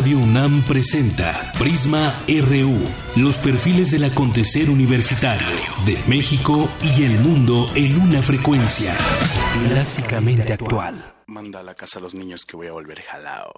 Radio UNAM presenta Prisma RU, los perfiles del acontecer universitario de México y el mundo en una frecuencia clásicamente actual. Manda a la casa a los niños que voy a volver jalao.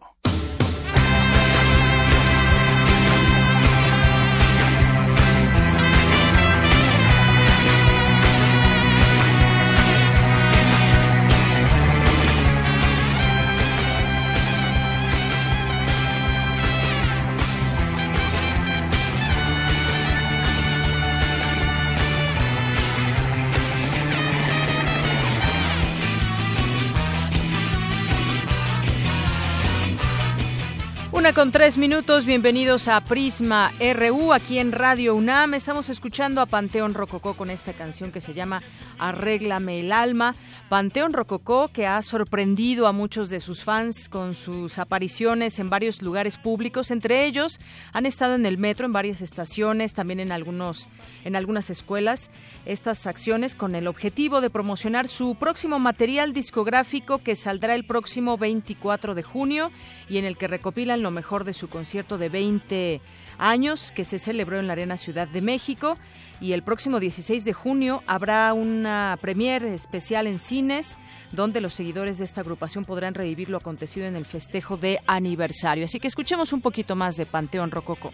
Una con tres minutos, bienvenidos a Prisma RU aquí en Radio UNAM. Estamos escuchando a Panteón Rococó con esta canción que se llama Arréglame el alma. Panteón Rococó que ha sorprendido a muchos de sus fans con sus apariciones en varios lugares públicos. Entre ellos han estado en el metro, en varias estaciones, también en algunos, en algunas escuelas. Estas acciones con el objetivo de promocionar su próximo material discográfico que saldrá el próximo 24 de junio y en el que recopilan lo mejor de su concierto de 20 años que se celebró en la Arena Ciudad de México y el próximo 16 de junio habrá una premiere especial en cines donde los seguidores de esta agrupación podrán revivir lo acontecido en el festejo de aniversario. Así que escuchemos un poquito más de Panteón Rococo.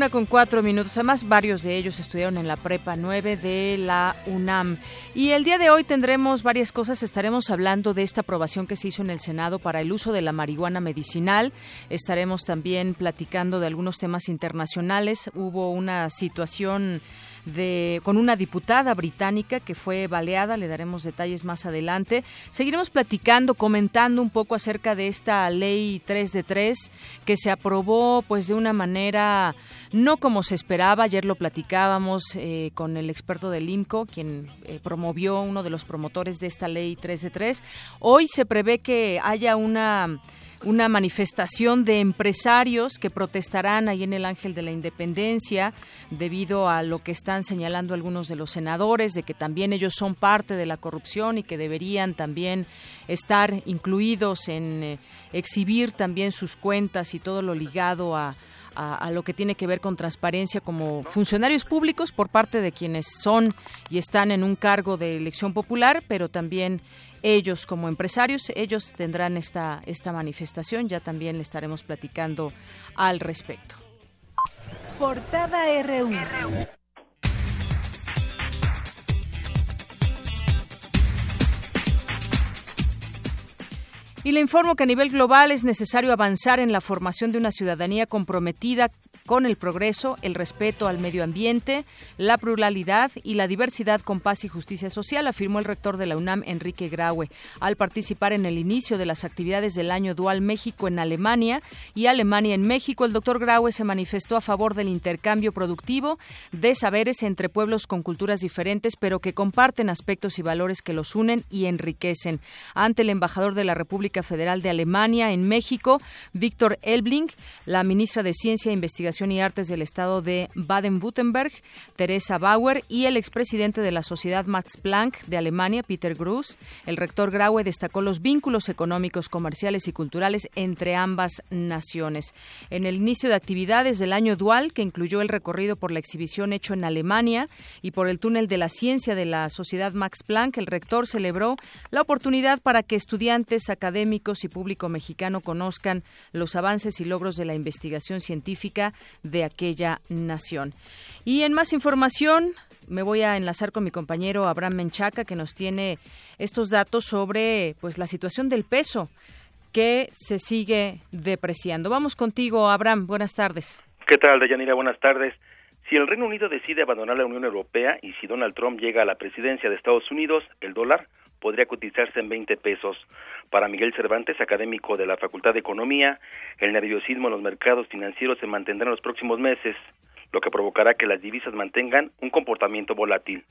Una con cuatro minutos. Además, varios de ellos estudiaron en la Prepa 9 de la UNAM. Y el día de hoy tendremos varias cosas. Estaremos hablando de esta aprobación que se hizo en el Senado para el uso de la marihuana medicinal. Estaremos también platicando de algunos temas internacionales. Hubo una situación de, con una diputada británica que fue baleada, le daremos detalles más adelante. Seguiremos platicando, comentando un poco acerca de esta ley 3 de 3 que se aprobó pues de una manera no como se esperaba. Ayer lo platicábamos eh, con el experto del IMCO, quien eh, promovió uno de los promotores de esta ley 3 de 3. Hoy se prevé que haya una una manifestación de empresarios que protestarán ahí en el Ángel de la Independencia debido a lo que están señalando algunos de los senadores, de que también ellos son parte de la corrupción y que deberían también estar incluidos en eh, exhibir también sus cuentas y todo lo ligado a, a, lo que tiene que ver con transparencia como funcionarios públicos por parte de quienes son y están en un cargo de elección popular, pero también ellos como empresarios, ellos tendrán esta, esta manifestación, ya también le estaremos platicando al respecto. Portada RU. Y le informo que a nivel global es necesario avanzar en la formación de una ciudadanía comprometida con el progreso, el respeto al medio ambiente, la pluralidad y la diversidad con paz y justicia social, afirmó el rector de la UNAM, Enrique Graue, al participar en el inicio de las actividades del año dual México en Alemania y Alemania en México. El doctor Graue se manifestó a favor del intercambio productivo de saberes entre pueblos con culturas diferentes, pero que comparten aspectos y valores que los unen y enriquecen. Ante el embajador de la República Federal de Alemania en México, Víctor Elbling, la ministra de Ciencia Investigación y Artes del Estado de Baden-Württemberg, Teresa Bauer, y el expresidente de la Sociedad Max Planck de Alemania, Peter Gruss. El rector Graue destacó los vínculos económicos, comerciales y culturales entre ambas naciones. En el inicio de actividades del año dual, que incluyó el recorrido por la exhibición hecho en Alemania y por el túnel de la ciencia de la Sociedad Max Planck, el rector celebró la oportunidad para que estudiantes, académicos y público mexicano conozcan los avances y logros de la investigación científica de aquella nación. Y en más información, me voy a enlazar con mi compañero Abraham Menchaca, que nos tiene estos datos sobre pues la situación del peso que se sigue depreciando. Vamos contigo, Abraham. Buenas tardes. ¿Qué tal, Deyanira? Buenas tardes. Si el Reino Unido decide abandonar la Unión Europea y si Donald Trump llega a la presidencia de Estados Unidos, el dólar podría cotizarse en 20 pesos. Para Miguel Cervantes, académico de la Facultad de Economía, el nerviosismo en los mercados financieros se mantendrá en los próximos meses, lo que provocará que las divisas mantengan un comportamiento volátil.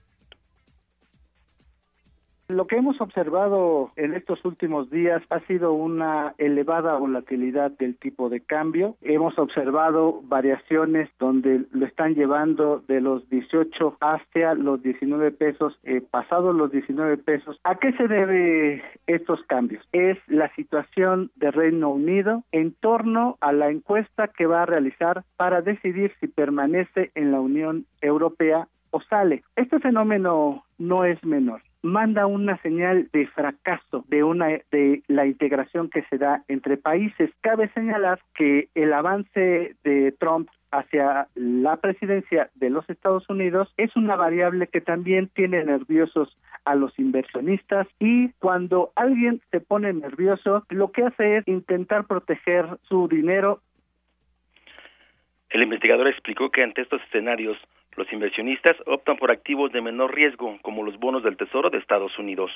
Lo que hemos observado en estos últimos días ha sido una elevada volatilidad del tipo de cambio. Hemos observado variaciones donde lo están llevando de los 18 hacia los 19 pesos, eh, pasados los 19 pesos. ¿A qué se debe estos cambios? Es la situación de Reino Unido en torno a la encuesta que va a realizar para decidir si permanece en la Unión Europea o sale. Este fenómeno no es menor manda una señal de fracaso de una de la integración que se da entre países. Cabe señalar que el avance de Trump hacia la presidencia de los Estados Unidos es una variable que también tiene nerviosos a los inversionistas y cuando alguien se pone nervioso lo que hace es intentar proteger su dinero. El investigador explicó que ante estos escenarios los inversionistas optan por activos de menor riesgo como los bonos del Tesoro de Estados Unidos.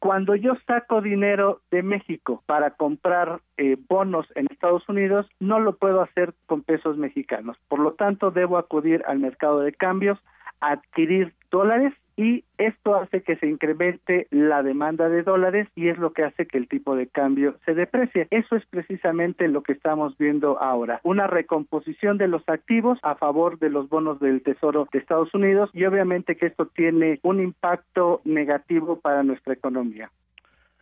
Cuando yo saco dinero de México para comprar eh, bonos en Estados Unidos, no lo puedo hacer con pesos mexicanos. Por lo tanto, debo acudir al mercado de cambios, adquirir dólares y esto hace que se incremente la demanda de dólares y es lo que hace que el tipo de cambio se deprecie. Eso es precisamente lo que estamos viendo ahora, una recomposición de los activos a favor de los bonos del Tesoro de Estados Unidos y obviamente que esto tiene un impacto negativo para nuestra economía.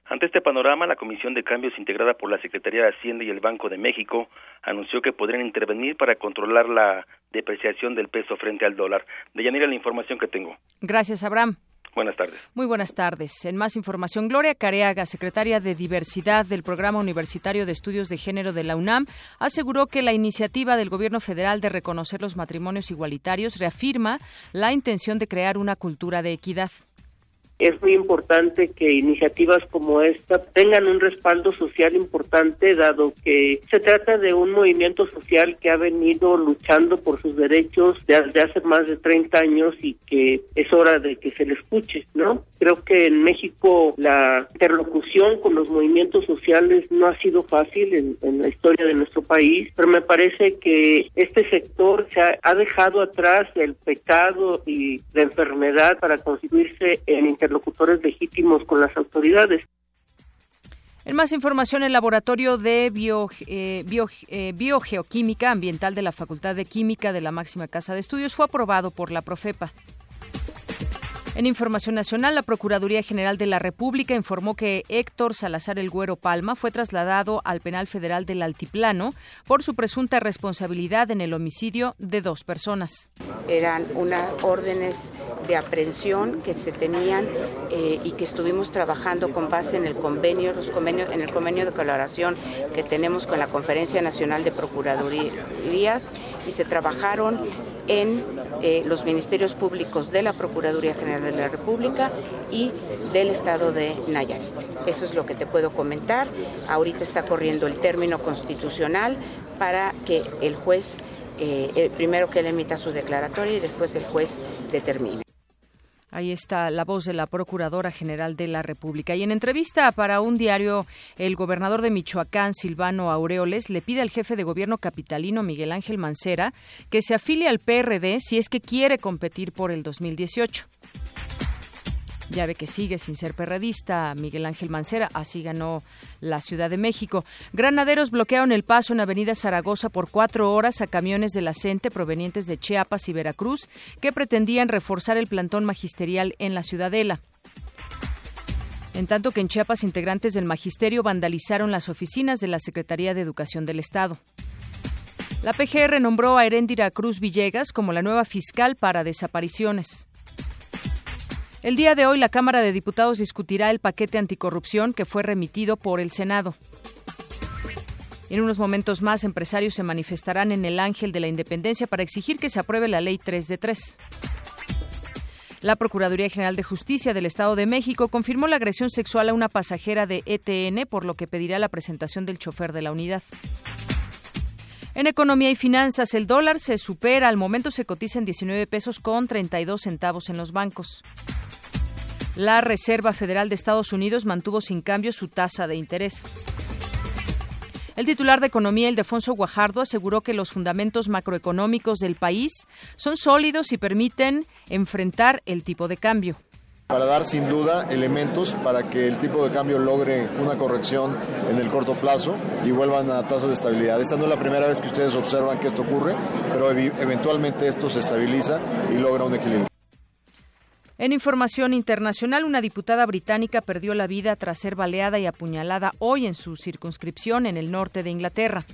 Ante este panorama, la Comisión de Cambios integrada por la Secretaría de Hacienda y el Banco de México anunció que podrían intervenir para controlar la depreciación del peso frente al dólar. De Yanira, la información que tengo. Gracias, Abraham. Buenas tardes. Muy buenas tardes. En más información, Gloria Careaga, secretaria de Diversidad del Programa Universitario de Estudios de Género de la UNAM, aseguró que la iniciativa del Gobierno federal de reconocer los matrimonios igualitarios reafirma la intención de crear una cultura de equidad. Es muy importante que iniciativas como esta tengan un respaldo social importante, dado que se trata de un movimiento social que ha venido luchando por sus derechos desde hace más de 30 años y que es hora de que se le escuche, ¿no? Creo que en México la interlocución con los movimientos sociales no ha sido fácil en, la historia de nuestro país, pero me parece que este sector se ha, dejado atrás el pecado y la enfermedad para constituirse en interlocutores legítimos con las autoridades. En más información, el Laboratorio de eh, eh, Biogeoquímica Ambiental de la Facultad de Química de la Máxima Casa de Estudios fue aprobado por la Profepa. En Información Nacional, la Procuraduría General de la República informó que Héctor Salazar El Güero Palma fue trasladado al Penal Federal del Altiplano por su presunta responsabilidad en el homicidio de dos personas. Eran unas órdenes de aprehensión que se tenían eh, y que estuvimos trabajando con base en el convenio, los convenios, en el convenio de colaboración que tenemos con la Conferencia Nacional de Procuradurías y se trabajaron en eh, los ministerios públicos de la Procuraduría General de la República y del Estado de Nayarit. Eso es lo que te puedo comentar. Ahorita está corriendo el término constitucional para que el juez, eh, primero que él emita su declaratoria y después el juez determine. Ahí está la voz de la Procuradora General de la República. Y en entrevista para un diario, el gobernador de Michoacán, Silvano Aureoles, le pide al jefe de gobierno capitalino, Miguel Ángel Mancera, que se afilie al PRD si es que quiere competir por el 2018. Ya ve que sigue sin ser perredista Miguel Ángel Mancera, así ganó la Ciudad de México. Granaderos bloquearon el paso en Avenida Zaragoza por cuatro horas a camiones de la CENTE provenientes de Chiapas y Veracruz que pretendían reforzar el plantón magisterial en la Ciudadela. En tanto que en Chiapas integrantes del magisterio vandalizaron las oficinas de la Secretaría de Educación del Estado. La PGR nombró a Heréndira Cruz Villegas como la nueva fiscal para desapariciones. El día de hoy la Cámara de Diputados discutirá el paquete anticorrupción que fue remitido por el Senado. En unos momentos más, empresarios se manifestarán en el Ángel de la Independencia para exigir que se apruebe la Ley 3 de 3. La Procuraduría General de Justicia del Estado de México confirmó la agresión sexual a una pasajera de ETN, por lo que pedirá la presentación del chofer de la unidad. En economía y finanzas, el dólar se supera, al momento se cotiza en 19 pesos con 32 centavos en los bancos. La Reserva Federal de Estados Unidos mantuvo sin cambio su tasa de interés. El titular de Economía, Ildefonso Guajardo, aseguró que los fundamentos macroeconómicos del país son sólidos y permiten enfrentar el tipo de cambio. para dar sin duda elementos para que el tipo de cambio logre una corrección en el corto plazo y vuelvan a tasas de estabilidad. Esta no es la primera vez que ustedes observan que esto ocurre, pero eventualmente esto se estabiliza y logra un equilibrio. En información internacional, una diputada británica perdió la vida tras ser baleada y apuñalada hoy en su circunscripción en el norte de Inglaterra.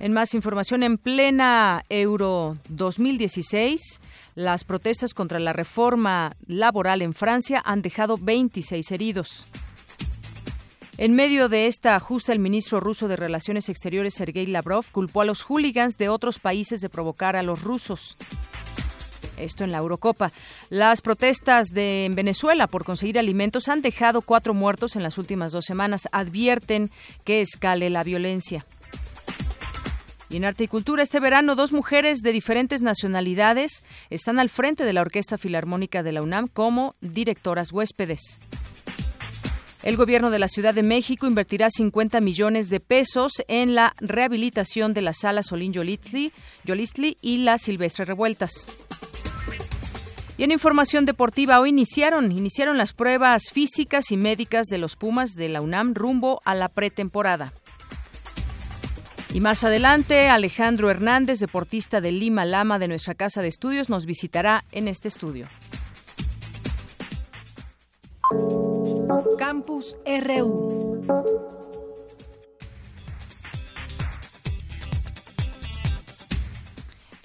En más información, en plena Euro 2016, las protestas contra la reforma laboral en Francia han dejado 26 heridos. En medio de esta ajusta, el ministro ruso de Relaciones Exteriores, Sergei Lavrov, culpó a los hooligans de otros países de provocar a los rusos. Esto en la Eurocopa. Las protestas de en Venezuela por conseguir alimentos han dejado cuatro muertos en las últimas dos semanas. Advierten que escale la violencia. Y en Arte y Cultura, este verano, dos mujeres de diferentes nacionalidades están al frente de la Orquesta Filarmónica de la UNAM como directoras huéspedes. El gobierno de la Ciudad de México invertirá 50 millones de pesos en la rehabilitación de la sala Solín Yolistli, y la Silvestre Revueltas. Y en información deportiva, hoy iniciaron, iniciaron las pruebas físicas y médicas de los Pumas de la UNAM rumbo a la pretemporada. Y más adelante, Alejandro Hernández, deportista de Lima Lama de nuestra casa de estudios, nos visitará en este estudio. Campus RU.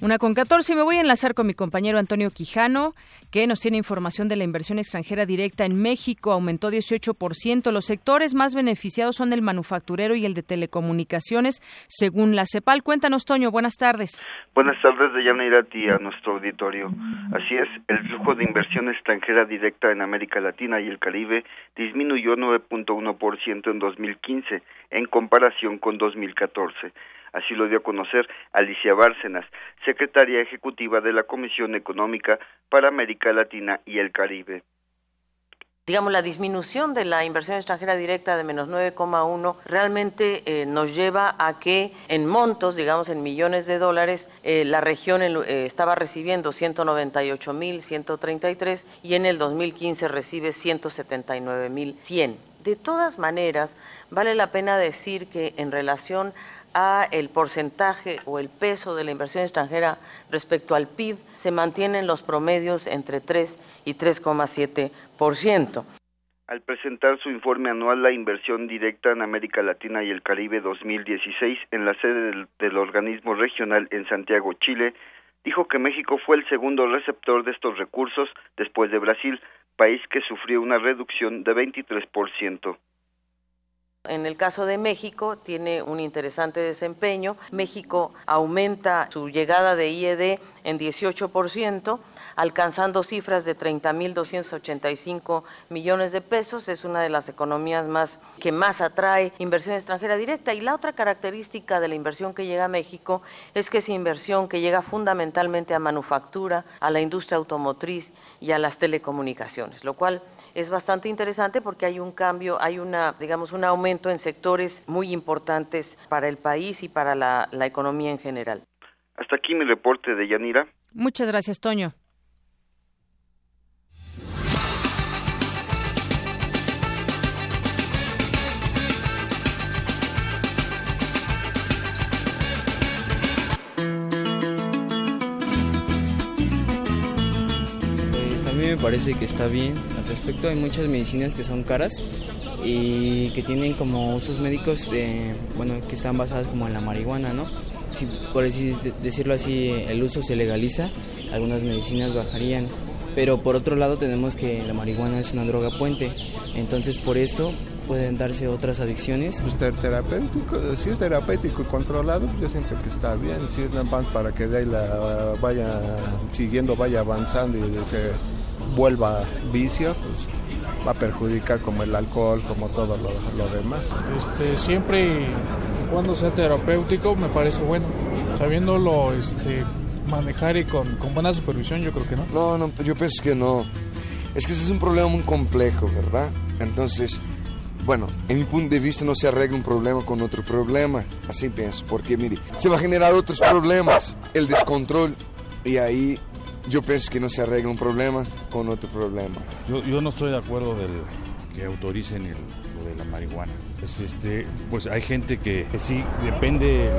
Una con 14 y me voy a enlazar con mi compañero Antonio Quijano, que nos tiene información de la inversión extranjera directa en México. Aumentó 18%. Los sectores más beneficiados son el manufacturero y el de telecomunicaciones, según la CEPAL. Cuéntanos, Toño. Buenas tardes. Buenas tardes, de a ti, a nuestro auditorio. Así es, el flujo de inversión extranjera directa en América Latina y el Caribe disminuyó 9.1% en 2015 en comparación con 2014 Así lo dio a conocer Alicia Bárcenas, secretaria ejecutiva de la Comisión Económica para América Latina y el Caribe digamos, la disminución de la inversión extranjera directa de menos 9,1 realmente eh, nos lleva a que en montos, digamos, en millones de dólares, eh, la región eh, estaba recibiendo 198.133 y en el 2015 recibe 179.100. De todas maneras, vale la pena decir que en relación a el porcentaje o el peso de la inversión extranjera respecto al PIB se mantienen los promedios entre 3 y 3,7%. Al presentar su informe anual La inversión directa en América Latina y el Caribe 2016 en la sede del, del organismo regional en Santiago, Chile, dijo que México fue el segundo receptor de estos recursos después de Brasil, país que sufrió una reducción de 23%. En el caso de México tiene un interesante desempeño. México aumenta su llegada de IED en 18%, alcanzando cifras de 30.285 millones de pesos. Es una de las economías más que más atrae inversión extranjera directa. Y la otra característica de la inversión que llega a México es que es inversión que llega fundamentalmente a manufactura, a la industria automotriz y a las telecomunicaciones, lo cual es bastante interesante porque hay un cambio, hay una, digamos, un aumento en sectores muy importantes para el país y para la, la economía en general. Hasta aquí mi reporte de Yanira. Muchas gracias, Toño. Me parece que está bien. Al respecto, hay muchas medicinas que son caras y que tienen como usos médicos, bueno, que están basadas como en la marihuana, ¿no? Si por decirlo así, el uso se legaliza, algunas medicinas bajarían. Pero por otro lado tenemos que la marihuana es una droga puente, entonces por esto pueden darse otras adicciones. Pues terapéutico, si es terapéutico y controlado, yo siento que está bien. Si es nada más para que de ahí la vaya siguiendo, vaya avanzando y se vuelva vicio, pues va a perjudicar como el alcohol, como todo lo, demás. Este, siempre cuando sea terapéutico me parece bueno, sabiéndolo este, manejar y con, con, buena supervisión yo creo que no. No, no, yo pienso que no. Es que ese es un problema muy complejo, ¿verdad? Entonces, bueno, en mi punto de vista no se arregla un problema con otro problema, así pienso, porque mire, se va a generar otros problemas, el descontrol, y ahí yo pienso que no se arregla un problema con otro problema. Yo, yo no estoy de acuerdo del que autoricen el, lo de la marihuana. Pues, este, pues hay gente que, que sí, depende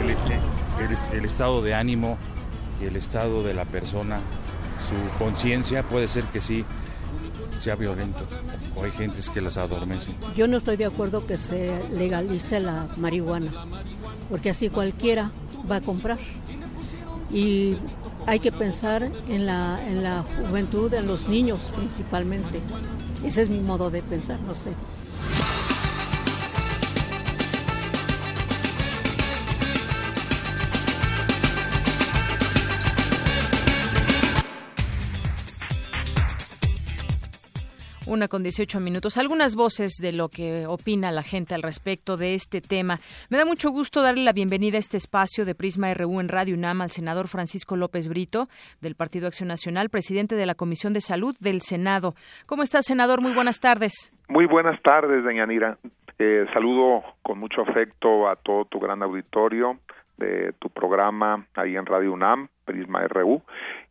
el, el, el, estado de ánimo y el estado de la persona, su conciencia puede ser que sí sea violento o hay gentes que las adormecen. Yo no estoy de acuerdo que se legalice la marihuana, porque así cualquiera va a comprar. Y hay que pensar en la, en la juventud, en los niños principalmente. Ese es mi modo de pensar, no sé. Una con 18 minutos. Algunas voces de lo que opina la gente al respecto de este tema. Me da mucho gusto darle la bienvenida a este espacio de Prisma RU en Radio UNAM al senador Francisco López Brito, del Partido Acción Nacional, presidente de la Comisión de Salud del Senado. ¿Cómo está, senador? Muy buenas tardes. Muy buenas tardes, doña Nira. Eh, saludo con mucho afecto a todo tu gran auditorio de tu programa ahí en Radio UNAM, Prisma RU,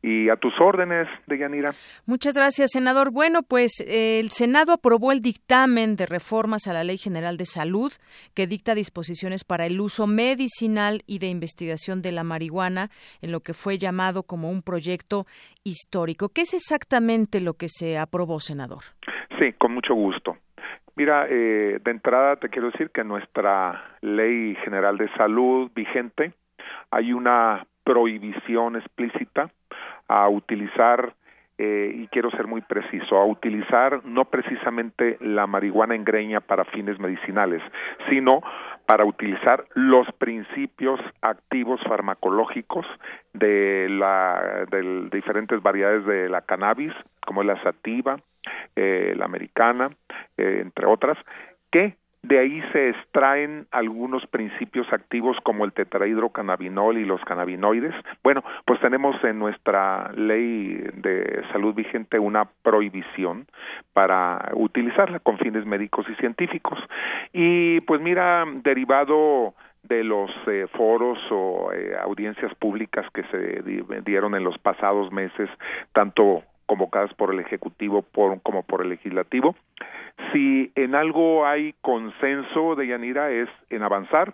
y a tus órdenes, de Yanira. Muchas gracias, senador. Bueno, pues eh, el Senado aprobó el dictamen de reformas a la Ley General de Salud que dicta disposiciones para el uso medicinal y de investigación de la marihuana en lo que fue llamado como un proyecto histórico. ¿Qué es exactamente lo que se aprobó, senador? Sí, con mucho gusto. Mira, eh, de entrada te quiero decir que nuestra Ley General de Salud vigente hay una prohibición explícita a utilizar eh, y quiero ser muy preciso, a utilizar no precisamente la marihuana en greña para fines medicinales, sino para utilizar los principios activos farmacológicos de la de diferentes variedades de la cannabis, como la sativa, eh, la americana, eh, entre otras, que de ahí se extraen algunos principios activos como el tetrahidrocannabinol y los cannabinoides. Bueno, pues tenemos en nuestra ley de salud vigente una prohibición para utilizarla con fines médicos y científicos. Y pues mira, derivado de los eh, foros o eh, audiencias públicas que se dieron en los pasados meses, tanto convocadas por el Ejecutivo por, como por el Legislativo. Si en algo hay consenso de Yanira es en avanzar,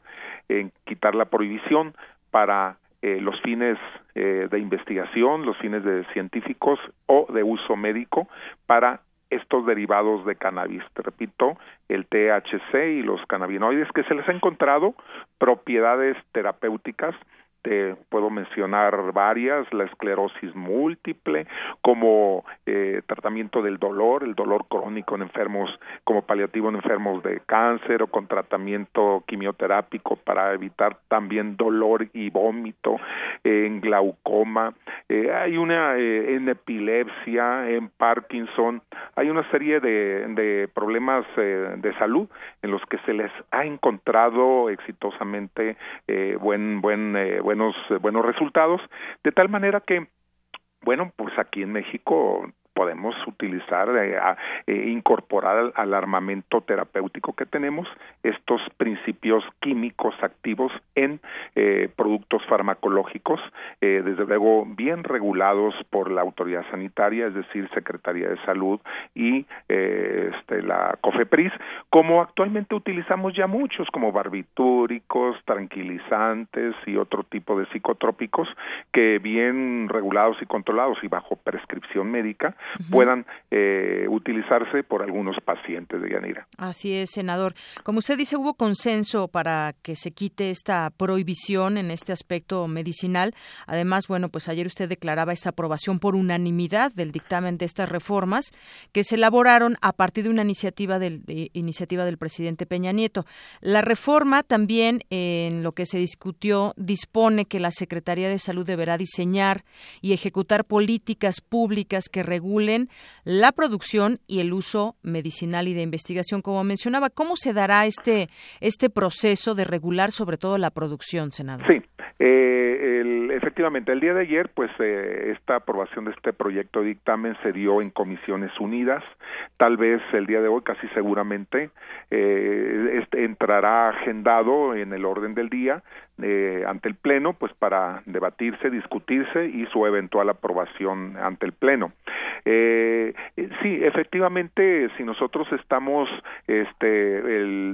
en quitar la prohibición para eh, los fines eh, de investigación, los fines de científicos o de uso médico para estos derivados de cannabis. Te repito, el THC y los cannabinoides que se les ha encontrado propiedades terapéuticas te puedo mencionar varias, la esclerosis múltiple, como eh, tratamiento del dolor, el dolor crónico en enfermos, como paliativo en enfermos de cáncer o con tratamiento quimioterápico para evitar también dolor y vómito, en glaucoma, eh, hay una eh, en epilepsia, en Parkinson, hay una serie de, de problemas de salud en los que se les ha encontrado exitosamente buen buen buenos buenos resultados. De tal manera que bueno pues aquí en México podemos utilizar, eh, eh, incorporar al, armamento terapéutico que tenemos estos principios químicos activos en eh, productos farmacológicos, desde luego bien regulados por la autoridad sanitaria, es decir, Secretaría de Salud y este, la COFEPRIS, como actualmente utilizamos ya muchos, como barbitúricos, tranquilizantes y otro tipo de psicotrópicos que bien regulados y controlados y bajo prescripción médica puedan eh, utilizarse por algunos pacientes de Yanira. Así es, senador. Como usted dice, hubo consenso para que se quite esta prohibición en este aspecto medicinal. Además, bueno, pues ayer usted declaraba esta aprobación por unanimidad del dictamen de estas reformas que se elaboraron a partir de una iniciativa del, iniciativa del presidente Peña Nieto. La reforma también, en lo que se discutió, dispone que la Secretaría de Salud deberá diseñar y ejecutar políticas públicas que regulen la producción y el uso medicinal y de investigación, como mencionaba. ¿Cómo se dará este, este proceso de regular sobre todo la producción, senador? Sí, eh, efectivamente, el día de ayer, pues eh, esta aprobación de este proyecto de dictamen se dio en comisiones unidas. Tal vez el día de hoy, casi seguramente, eh, este entrará agendado en el orden del día eh, ante el Pleno, pues para debatirse, discutirse y su eventual aprobación ante el Pleno. Eh, sí, efectivamente, si nosotros estamos, este,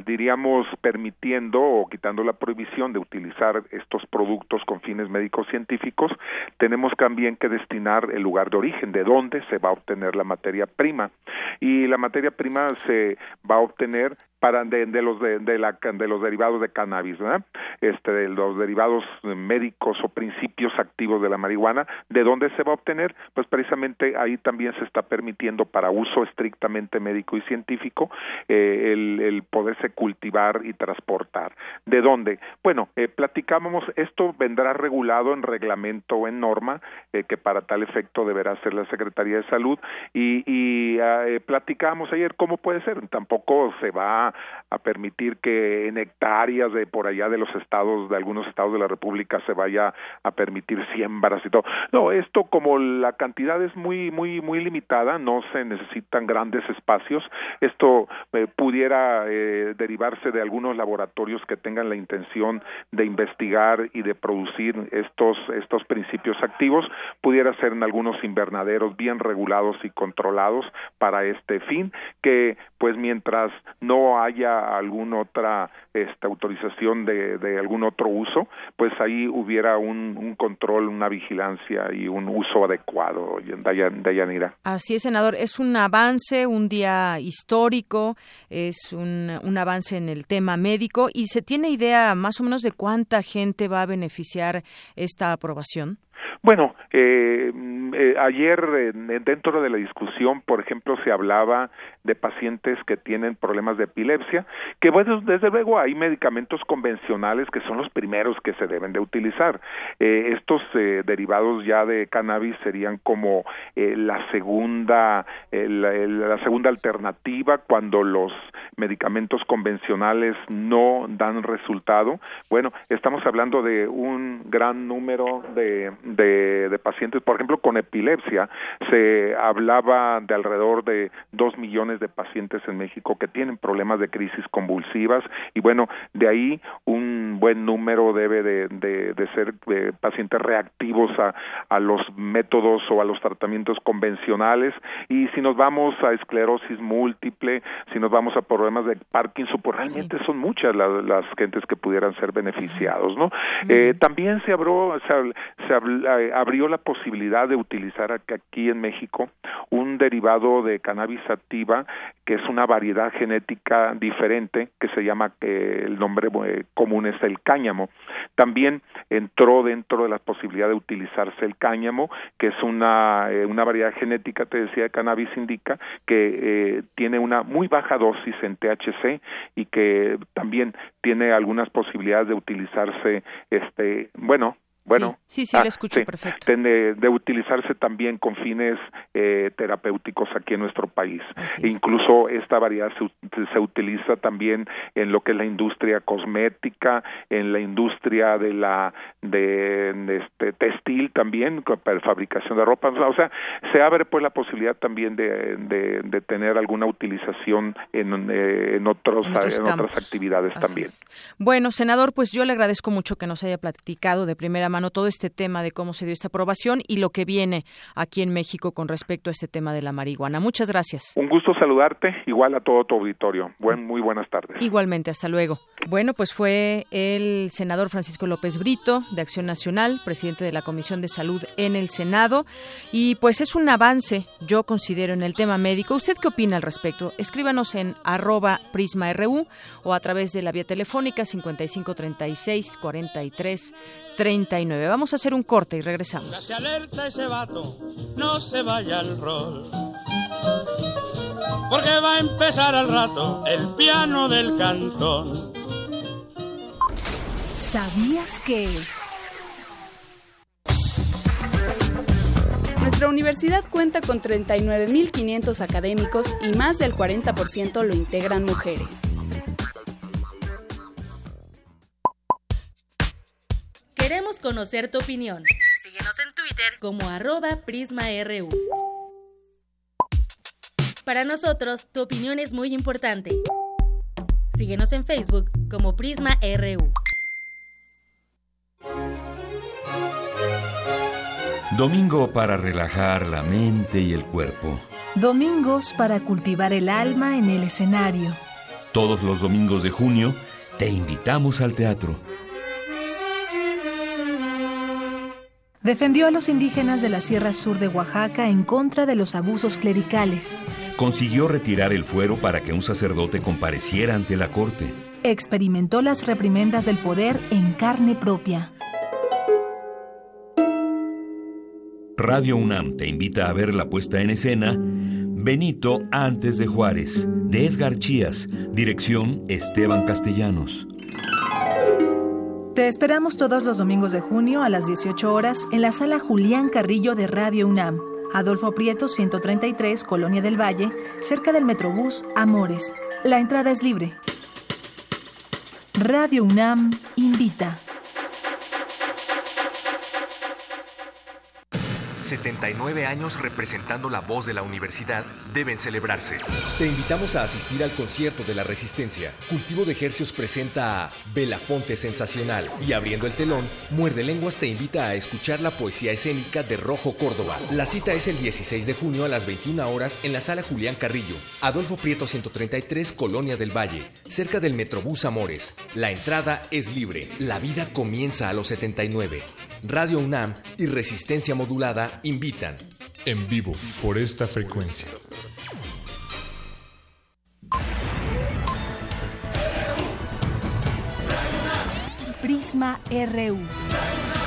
diríamos, permitiendo o quitando la prohibición de utilizar estos productos con fines médicos científicos, tenemos también que destinar el lugar de origen, de dónde se va a obtener la materia prima. Y la materia prima se va a obtener para de, los de, la, de los derivados de cannabis, ¿verdad? Este, de los derivados médicos o principios activos de la marihuana, ¿de dónde se va a obtener? Pues precisamente ahí también se está permitiendo para uso estrictamente médico y científico eh, el, el, poderse cultivar y transportar. ¿De dónde? Bueno, eh, platicábamos, esto vendrá regulado en reglamento o en norma, eh, que para tal efecto deberá ser la Secretaría de Salud, y, y ah, eh, platicábamos ayer cómo puede ser, tampoco se va a permitir que en hectáreas de por allá de los estados, de algunos estados de la República se vaya a permitir siembras y todo. No, esto como la cantidad es muy, muy, muy limitada, no se necesitan grandes espacios, esto eh, pudiera eh, derivarse de algunos laboratorios que tengan la intención de investigar y de producir estos, estos principios activos, pudiera ser en algunos invernaderos bien regulados y controlados para este fin, que pues mientras no haya alguna otra esta, autorización de, de, algún otro uso, pues ahí hubiera un, un, control, una vigilancia y un uso adecuado, Dayanira. Así es, senador. Es un avance, un día histórico, es un, un avance en el tema médico y se tiene idea más o menos de cuánta gente va a beneficiar esta aprobación. Bueno, eh, eh, ayer eh, dentro de la discusión, por ejemplo, se hablaba de pacientes que tienen problemas de epilepsia, que bueno, desde luego hay medicamentos convencionales que son los primeros que se deben de utilizar. Eh, estos eh, derivados ya de cannabis serían como la segunda la, la segunda alternativa cuando los medicamentos convencionales no dan resultado. Bueno, estamos hablando de un gran número de, de, de pacientes, por ejemplo, con epilepsia, se hablaba de alrededor de dos millones de pacientes en México que tienen problemas de crisis convulsivas. Y bueno, de ahí un buen número debe de, de, de ser de pacientes reactivos a, a los métodos o a los tratamientos convencionales. Y si nos vamos a esclerosis múltiple, si nos vamos a problemas de Parkinson, pues realmente son muchas las, las, gentes que pudieran ser beneficiados, ¿no? Eh, también se abrió, se, se eh, abrió la posibilidad de utilizar aquí en México un derivado de cannabis activa que es una variedad genética diferente que se llama eh, el nombre eh, común es el cáñamo. También entró dentro de la posibilidad de utilizarse el cáñamo, que es una, eh, una variedad genética, te decía, de cannabis indica, que tiene una muy baja dosis en THC y que también tiene algunas posibilidades de utilizarse, este, bueno, bueno, sí, sí, ah, escucho perfecto. De, utilizarse también con fines eh, terapéuticos aquí en nuestro país. E incluso esta variedad se, se, utiliza también en lo que es la industria cosmética, en la industria de la de, este textil también para fabricación de ropa. O sea, se abre pues la posibilidad también de, de, tener alguna utilización en, eh, en otros, en, otras actividades también. Bueno, senador, pues yo le agradezco mucho que nos haya platicado de primera mano todo este tema de cómo se dio esta aprobación y lo que viene aquí en México con respecto a este tema de la marihuana. Muchas gracias. Un gusto saludarte, igual a todo tu auditorio. Buen, muy buenas tardes. Igualmente, hasta luego. Bueno, pues fue el senador Francisco López Brito de Acción Nacional, presidente de la Comisión de Salud en el Senado, y pues es un avance, yo considero, en el tema médico. ¿Usted qué opina al respecto? Escríbanos en arroba prisma.ru o a través de la vía telefónica 5536 43 39. Vamos a hacer un corte y regresamos. Se alerta ese vato, no se vaya al rol. Porque va a empezar al rato el piano del cantón. ¿Sabías que? Nuestra universidad cuenta con 39.500 académicos y más del 40% lo integran mujeres. Queremos conocer tu opinión. Síguenos en Twitter como arroba PrismaRU. Para nosotros, tu opinión es muy importante. Síguenos en Facebook como Prisma RU. Domingo para relajar la mente y el cuerpo. Domingos para cultivar el alma en el escenario. Todos los domingos de junio te invitamos al teatro Defendió a los indígenas de la Sierra Sur de Oaxaca en contra de los abusos clericales. Consiguió retirar el fuero para que un sacerdote compareciera ante la corte. Experimentó las reprimendas del poder en carne propia. Radio UNAM te invita a ver la puesta en escena Benito antes de Juárez, de Edgar Chías, dirección Esteban Castellanos. Te esperamos todos los domingos de junio a las 18 horas en la sala Julián Carrillo de Radio UNAM, Adolfo Prieto 133, Colonia del Valle, cerca del Metrobús Amores. La entrada es libre. Radio UNAM invita. 79 años representando la voz de la universidad deben celebrarse. Te invitamos a asistir al concierto de la Resistencia. Cultivo de Ejercios presenta a Belafonte Sensacional y abriendo el telón, Muerde Lenguas te invita a escuchar la poesía escénica de Rojo Córdoba. La cita es el 16 de junio a las 21 horas en la sala Julián Carrillo, Adolfo Prieto 133, Colonia del Valle, cerca del Metrobús Amores. La entrada es libre. La vida comienza a los 79. Radio UNAM y Resistencia Modulada invitan. En vivo, por esta frecuencia. Prisma RU.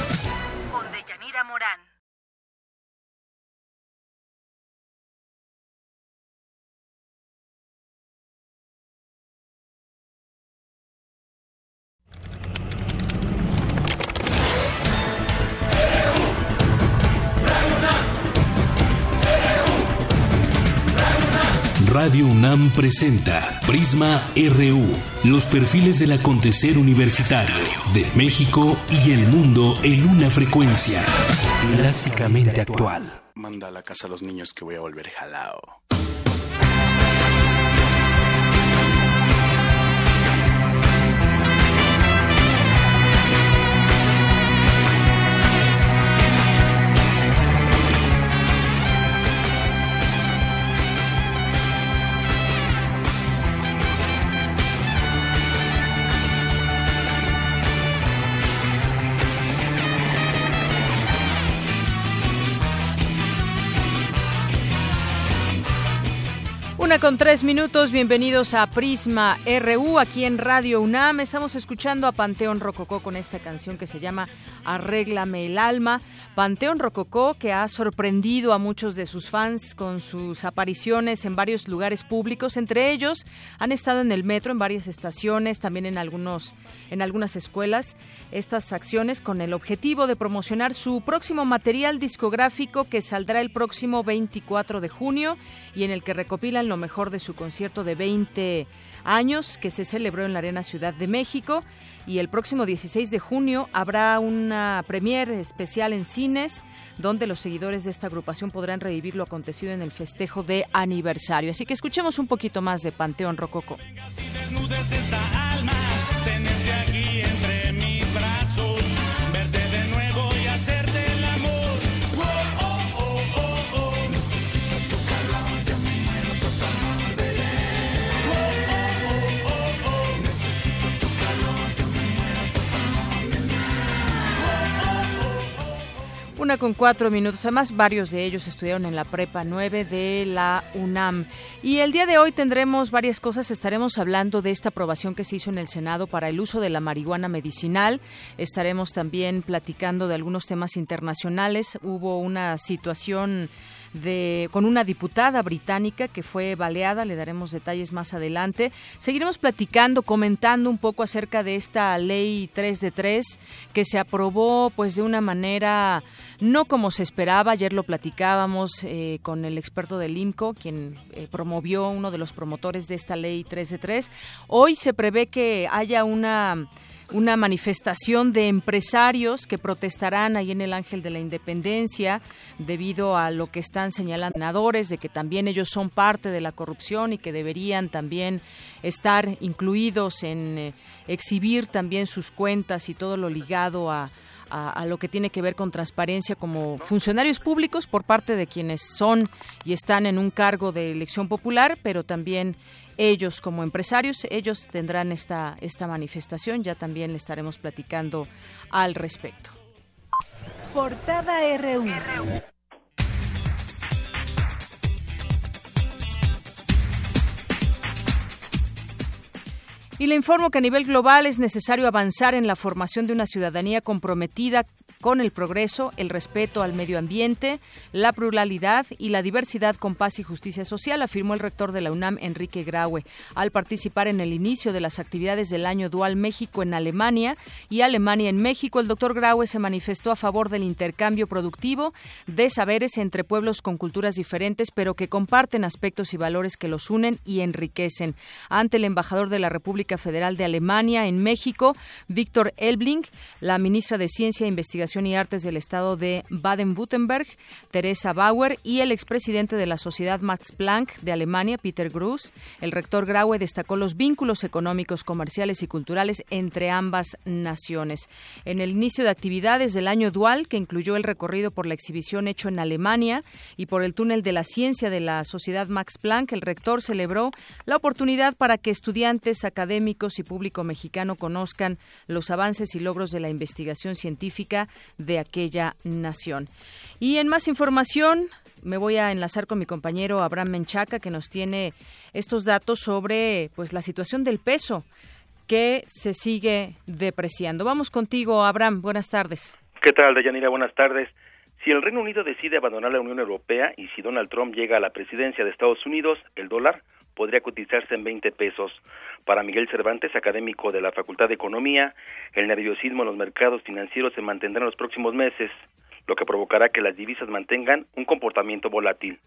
Radio UNAM presenta Prisma RU, los perfiles del acontecer universitario de México y el mundo en una frecuencia clásicamente actual. Manda a la casa a los niños que voy a volver jalao. Una con tres minutos, bienvenidos a Prisma RU aquí en Radio UNAM. Estamos escuchando a Panteón Rococó con esta canción que se llama Arréglame el alma. Panteón Rococó que ha sorprendido a muchos de sus fans con sus apariciones en varios lugares públicos. Entre ellos han estado en el metro, en varias estaciones, también en algunos, en algunas escuelas. Estas acciones con el objetivo de promocionar su próximo material discográfico que saldrá el próximo 24 de junio y en el que recopilan lo mejor de su concierto de 20 años que se celebró en la Arena Ciudad de México y el próximo 16 de junio habrá una premiere especial en cines donde los seguidores de esta agrupación podrán revivir lo acontecido en el festejo de aniversario. Así que escuchemos un poquito más de Panteón Rococo. Una con cuatro minutos. Además, varios de ellos estudiaron en la Prepa 9 de la UNAM. Y el día de hoy tendremos varias cosas. Estaremos hablando de esta aprobación que se hizo en el Senado para el uso de la marihuana medicinal. Estaremos también platicando de algunos temas internacionales. Hubo una situación de con una diputada británica que fue baleada, le daremos detalles más adelante. Seguiremos platicando, comentando un poco acerca de esta ley 3 de 3 que se aprobó pues de una manera no como se esperaba. Ayer lo platicábamos eh, con el experto del IMCO, quien eh, promovió uno de los promotores de esta ley 3 de 3. Hoy se prevé que haya una una manifestación de empresarios que protestarán ahí en el Ángel de la Independencia debido a lo que están señalando de que también ellos son parte de la corrupción y que deberían también estar incluidos en eh, exhibir también sus cuentas y todo lo ligado a a, lo que tiene que ver con transparencia como funcionarios públicos por parte de quienes son y están en un cargo de elección popular, pero también ellos como empresarios, ellos tendrán esta, esta manifestación, ya también le estaremos platicando al respecto. Portada RU. Y le informo que a nivel global es necesario avanzar en la formación de una ciudadanía comprometida con el progreso, el respeto al medio ambiente, la pluralidad y la diversidad con paz y justicia social, afirmó el rector de la UNAM, Enrique Graue, al participar en el inicio de las actividades del año dual México en Alemania y Alemania en México. El doctor Graue se manifestó a favor del intercambio productivo de saberes entre pueblos con culturas diferentes, pero que comparten aspectos y valores que los unen y enriquecen. Ante el embajador de la República Federal de Alemania en México, Víctor Elbling, la ministra de Ciencia e Investigación y Artes del Estado de Baden-Württemberg, Teresa Bauer, y el expresidente de la Sociedad Max Planck de Alemania, Peter Gruss. El rector Graue destacó los vínculos económicos, comerciales y culturales entre ambas naciones. En el inicio de actividades del año dual, que incluyó el recorrido por la exhibición hecho en Alemania y por el túnel de la ciencia de la Sociedad Max Planck, el rector celebró la oportunidad para que estudiantes, académicos y público mexicano conozcan los avances y logros de la investigación científica de aquella nación. Y en más información, me voy a enlazar con mi compañero Abraham Menchaca, que nos tiene estos datos sobre pues la situación del peso que se sigue depreciando. Vamos contigo, Abraham. Buenas tardes. ¿Qué tal, Deyanira? Buenas tardes. Si el Reino Unido decide abandonar la Unión Europea y si Donald Trump llega a la presidencia de Estados Unidos, el dólar podría cotizarse en 20 pesos. Para Miguel Cervantes, académico de la Facultad de Economía, el nerviosismo en los mercados financieros se mantendrá en los próximos meses, lo que provocará que las divisas mantengan un comportamiento volátil.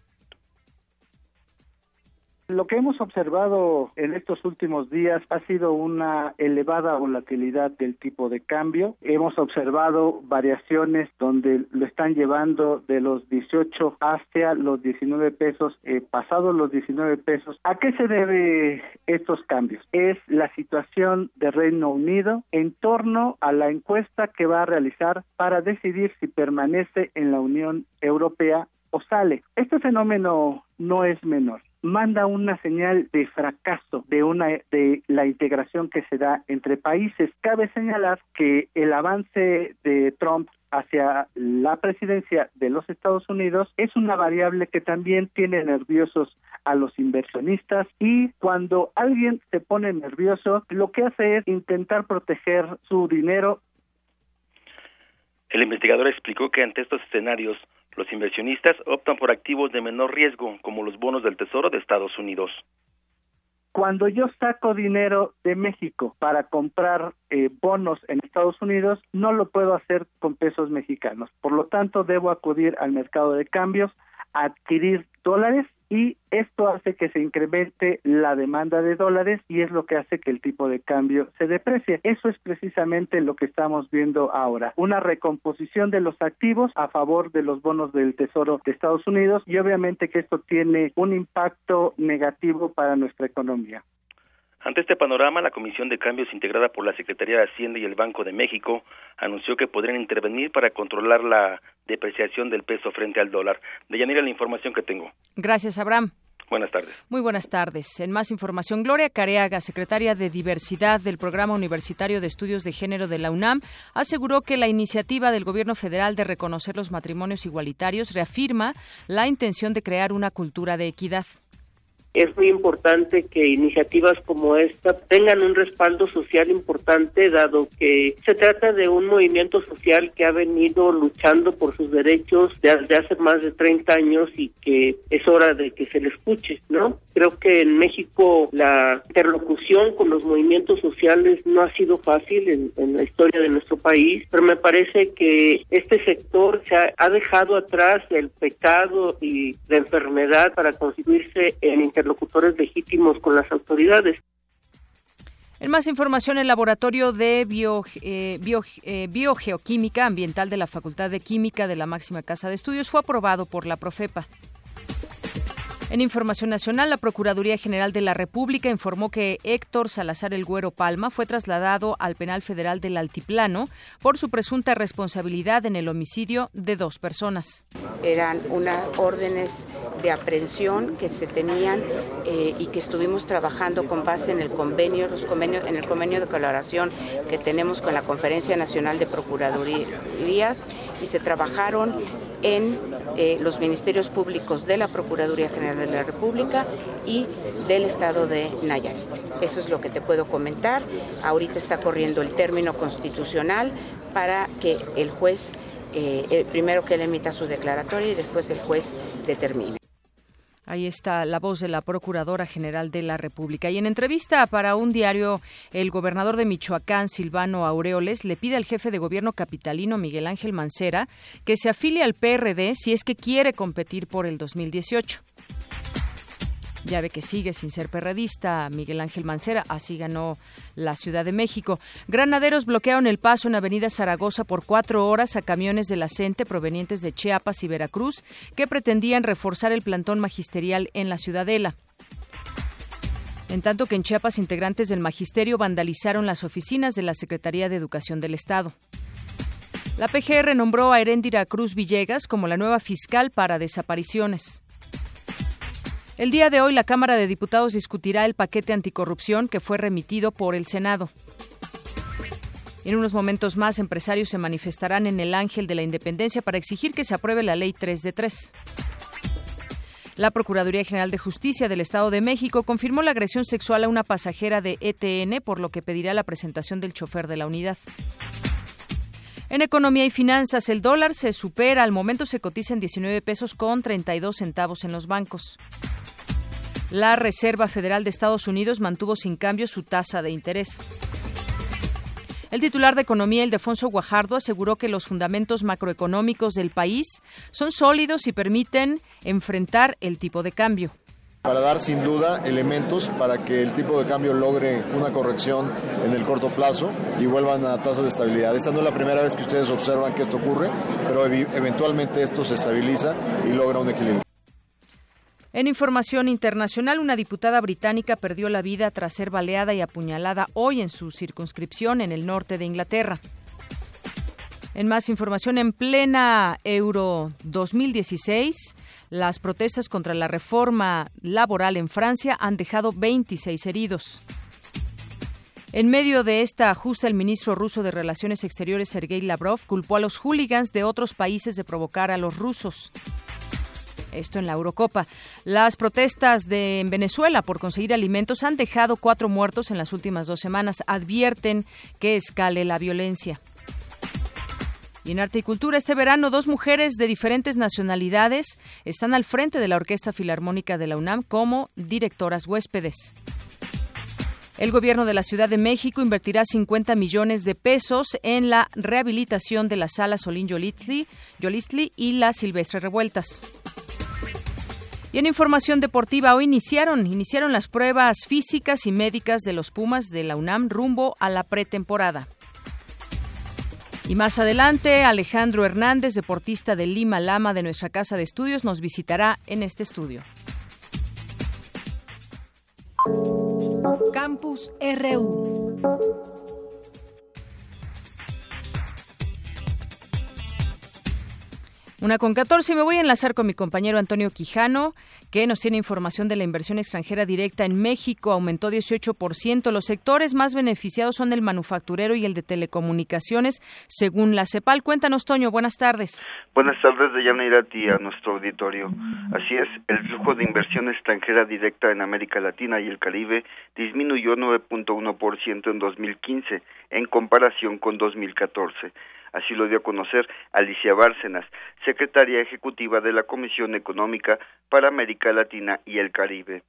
Lo que hemos observado en estos últimos días ha sido una elevada volatilidad del tipo de cambio. Hemos observado variaciones donde lo están llevando de los 18 hacia los 19 pesos, eh, pasados los 19 pesos. ¿A qué se debe estos cambios? Es la situación de Reino Unido en torno a la encuesta que va a realizar para decidir si permanece en la Unión Europea o sale. Este fenómeno no es menor manda una señal de fracaso de una de la integración que se da entre países. Cabe señalar que el avance de Trump hacia la presidencia de los Estados Unidos es una variable que también tiene nerviosos a los inversionistas y cuando alguien se pone nervioso lo que hace es intentar proteger su dinero. El investigador explicó que ante estos escenarios los inversionistas optan por activos de menor riesgo, como los bonos del Tesoro de Estados Unidos. Cuando yo saco dinero de México para comprar eh, bonos en Estados Unidos, no lo puedo hacer con pesos mexicanos. Por lo tanto, debo acudir al mercado de cambios, adquirir dólares y esto hace que se incremente la demanda de dólares y es lo que hace que el tipo de cambio se deprecie. Eso es precisamente lo que estamos viendo ahora, una recomposición de los activos a favor de los bonos del Tesoro de Estados Unidos y obviamente que esto tiene un impacto negativo para nuestra economía. Ante este panorama, la Comisión de Cambios integrada por la Secretaría de Hacienda y el Banco de México anunció que podrían intervenir para controlar la depreciación del peso frente al dólar. De Yanira, la información que tengo. Gracias, Abraham. Buenas tardes. Muy buenas tardes. En más información, Gloria Careaga, secretaria de Diversidad del Programa Universitario de Estudios de Género de la UNAM, aseguró que la iniciativa del Gobierno federal de reconocer los matrimonios igualitarios reafirma la intención de crear una cultura de equidad. Es muy importante que iniciativas como esta tengan un respaldo social importante, dado que se trata de un movimiento social que ha venido luchando por sus derechos desde hace más de 30 años y que es hora de que se le escuche, ¿no? Creo que en México la interlocución con los movimientos sociales no ha sido fácil en, en la historia de nuestro país, pero me parece que este sector se ha, ha dejado atrás el pecado y la enfermedad para constituirse en interlocutores legítimos con las autoridades. En más información, el Laboratorio de eh, eh, Biogeoquímica Ambiental de la Facultad de Química de la Máxima Casa de Estudios fue aprobado por la Profepa. En información nacional, la Procuraduría General de la República informó que Héctor Salazar El Güero Palma fue trasladado al Penal Federal del Altiplano por su presunta responsabilidad en el homicidio de dos personas. Eran unas órdenes de aprehensión que se tenían eh, y que estuvimos trabajando con base en el convenio, los convenios, en el convenio de colaboración que tenemos con la Conferencia Nacional de Procuradurías y se trabajaron en eh, los ministerios públicos de la Procuraduría General de la República y del Estado de Nayarit. Eso es lo que te puedo comentar. Ahorita está corriendo el término constitucional para que el juez, eh, el primero que él emita su declaratoria y después el juez determine. Ahí está la voz de la Procuradora General de la República. Y en entrevista para un diario, el gobernador de Michoacán, Silvano Aureoles, le pide al jefe de gobierno capitalino, Miguel Ángel Mancera, que se afilie al PRD si es que quiere competir por el 2018. Ya ve que sigue sin ser perredista Miguel Ángel Mancera, así ganó la Ciudad de México. Granaderos bloquearon el paso en Avenida Zaragoza por cuatro horas a camiones de la CENTE provenientes de Chiapas y Veracruz que pretendían reforzar el plantón magisterial en la Ciudadela. En tanto que en Chiapas integrantes del magisterio vandalizaron las oficinas de la Secretaría de Educación del Estado. La PGR nombró a Heréndira Cruz Villegas como la nueva fiscal para desapariciones. El día de hoy la Cámara de Diputados discutirá el paquete anticorrupción que fue remitido por el Senado. En unos momentos más, empresarios se manifestarán en el Ángel de la Independencia para exigir que se apruebe la Ley 3 de 3. La Procuraduría General de Justicia del Estado de México confirmó la agresión sexual a una pasajera de ETN, por lo que pedirá la presentación del chofer de la unidad. En economía y finanzas, el dólar se supera, al momento se cotiza en 19 pesos con 32 centavos en los bancos. La Reserva Federal de Estados Unidos mantuvo sin cambio su tasa de interés. El titular de Economía, Ildefonso Guajardo, aseguró que los fundamentos macroeconómicos del país son sólidos y permiten enfrentar el tipo de cambio para dar sin duda elementos para que el tipo de cambio logre una corrección en el corto plazo y vuelvan a tasas de estabilidad. Esta no es la primera vez que ustedes observan que esto ocurre, pero eventualmente esto se estabiliza y logra un equilibrio. En información internacional, una diputada británica perdió la vida tras ser baleada y apuñalada hoy en su circunscripción en el norte de Inglaterra. En más información, en plena Euro 2016, las protestas contra la reforma laboral en Francia han dejado 26 heridos. En medio de esta ajusta, el ministro ruso de Relaciones Exteriores, Sergei Lavrov, culpó a los hooligans de otros países de provocar a los rusos esto en la Eurocopa. Las protestas de en Venezuela por conseguir alimentos han dejado cuatro muertos en las últimas dos semanas. Advierten que escale la violencia. Y en Arte y Cultura, este verano, dos mujeres de diferentes nacionalidades están al frente de la Orquesta Filarmónica de la UNAM como directoras huéspedes. El gobierno de la Ciudad de México invertirá 50 millones de pesos en la rehabilitación de la sala Solín Yolistli, y la Silvestre Revueltas. Y en información deportiva, hoy iniciaron, iniciaron las pruebas físicas y médicas de los Pumas de la UNAM rumbo a la pretemporada. Y más adelante, Alejandro Hernández, deportista de Lima Lama de nuestra casa de estudios, nos visitará en este estudio. Campus RU. Una con 14 me voy a enlazar con mi compañero Antonio Quijano, que nos tiene información de la inversión extranjera directa en México. Aumentó 18%. Los sectores más beneficiados son el manufacturero y el de telecomunicaciones, según la CEPAL. Cuéntanos, Toño. Buenas tardes. Buenas tardes, de Irati a nuestro auditorio. Así es, el flujo de inversión extranjera directa en América Latina y el Caribe disminuyó 9.1% en 2015 en comparación con 2014 Así lo dio a conocer Alicia Bárcenas, secretaria ejecutiva de la Comisión Económica para América Latina y el Caribe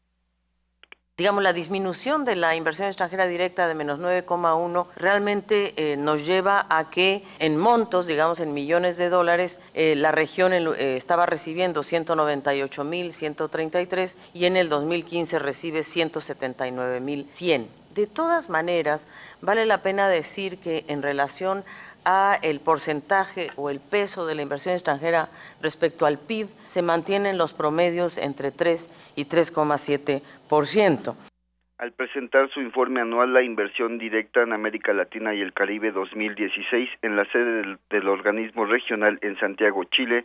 digamos, la disminución de la inversión extranjera directa de menos 9,1 realmente eh, nos lleva a que en montos, digamos, en millones de dólares, eh, la región eh, estaba recibiendo 198.133 y en el 2015 recibe 179.100. De todas maneras, vale la pena decir que en relación a el porcentaje o el peso de la inversión extranjera respecto al PIB se mantienen los promedios entre 3 y 3,7%. Al presentar su informe anual La inversión directa en América Latina y el Caribe 2016 en la sede del, del organismo regional en Santiago, Chile,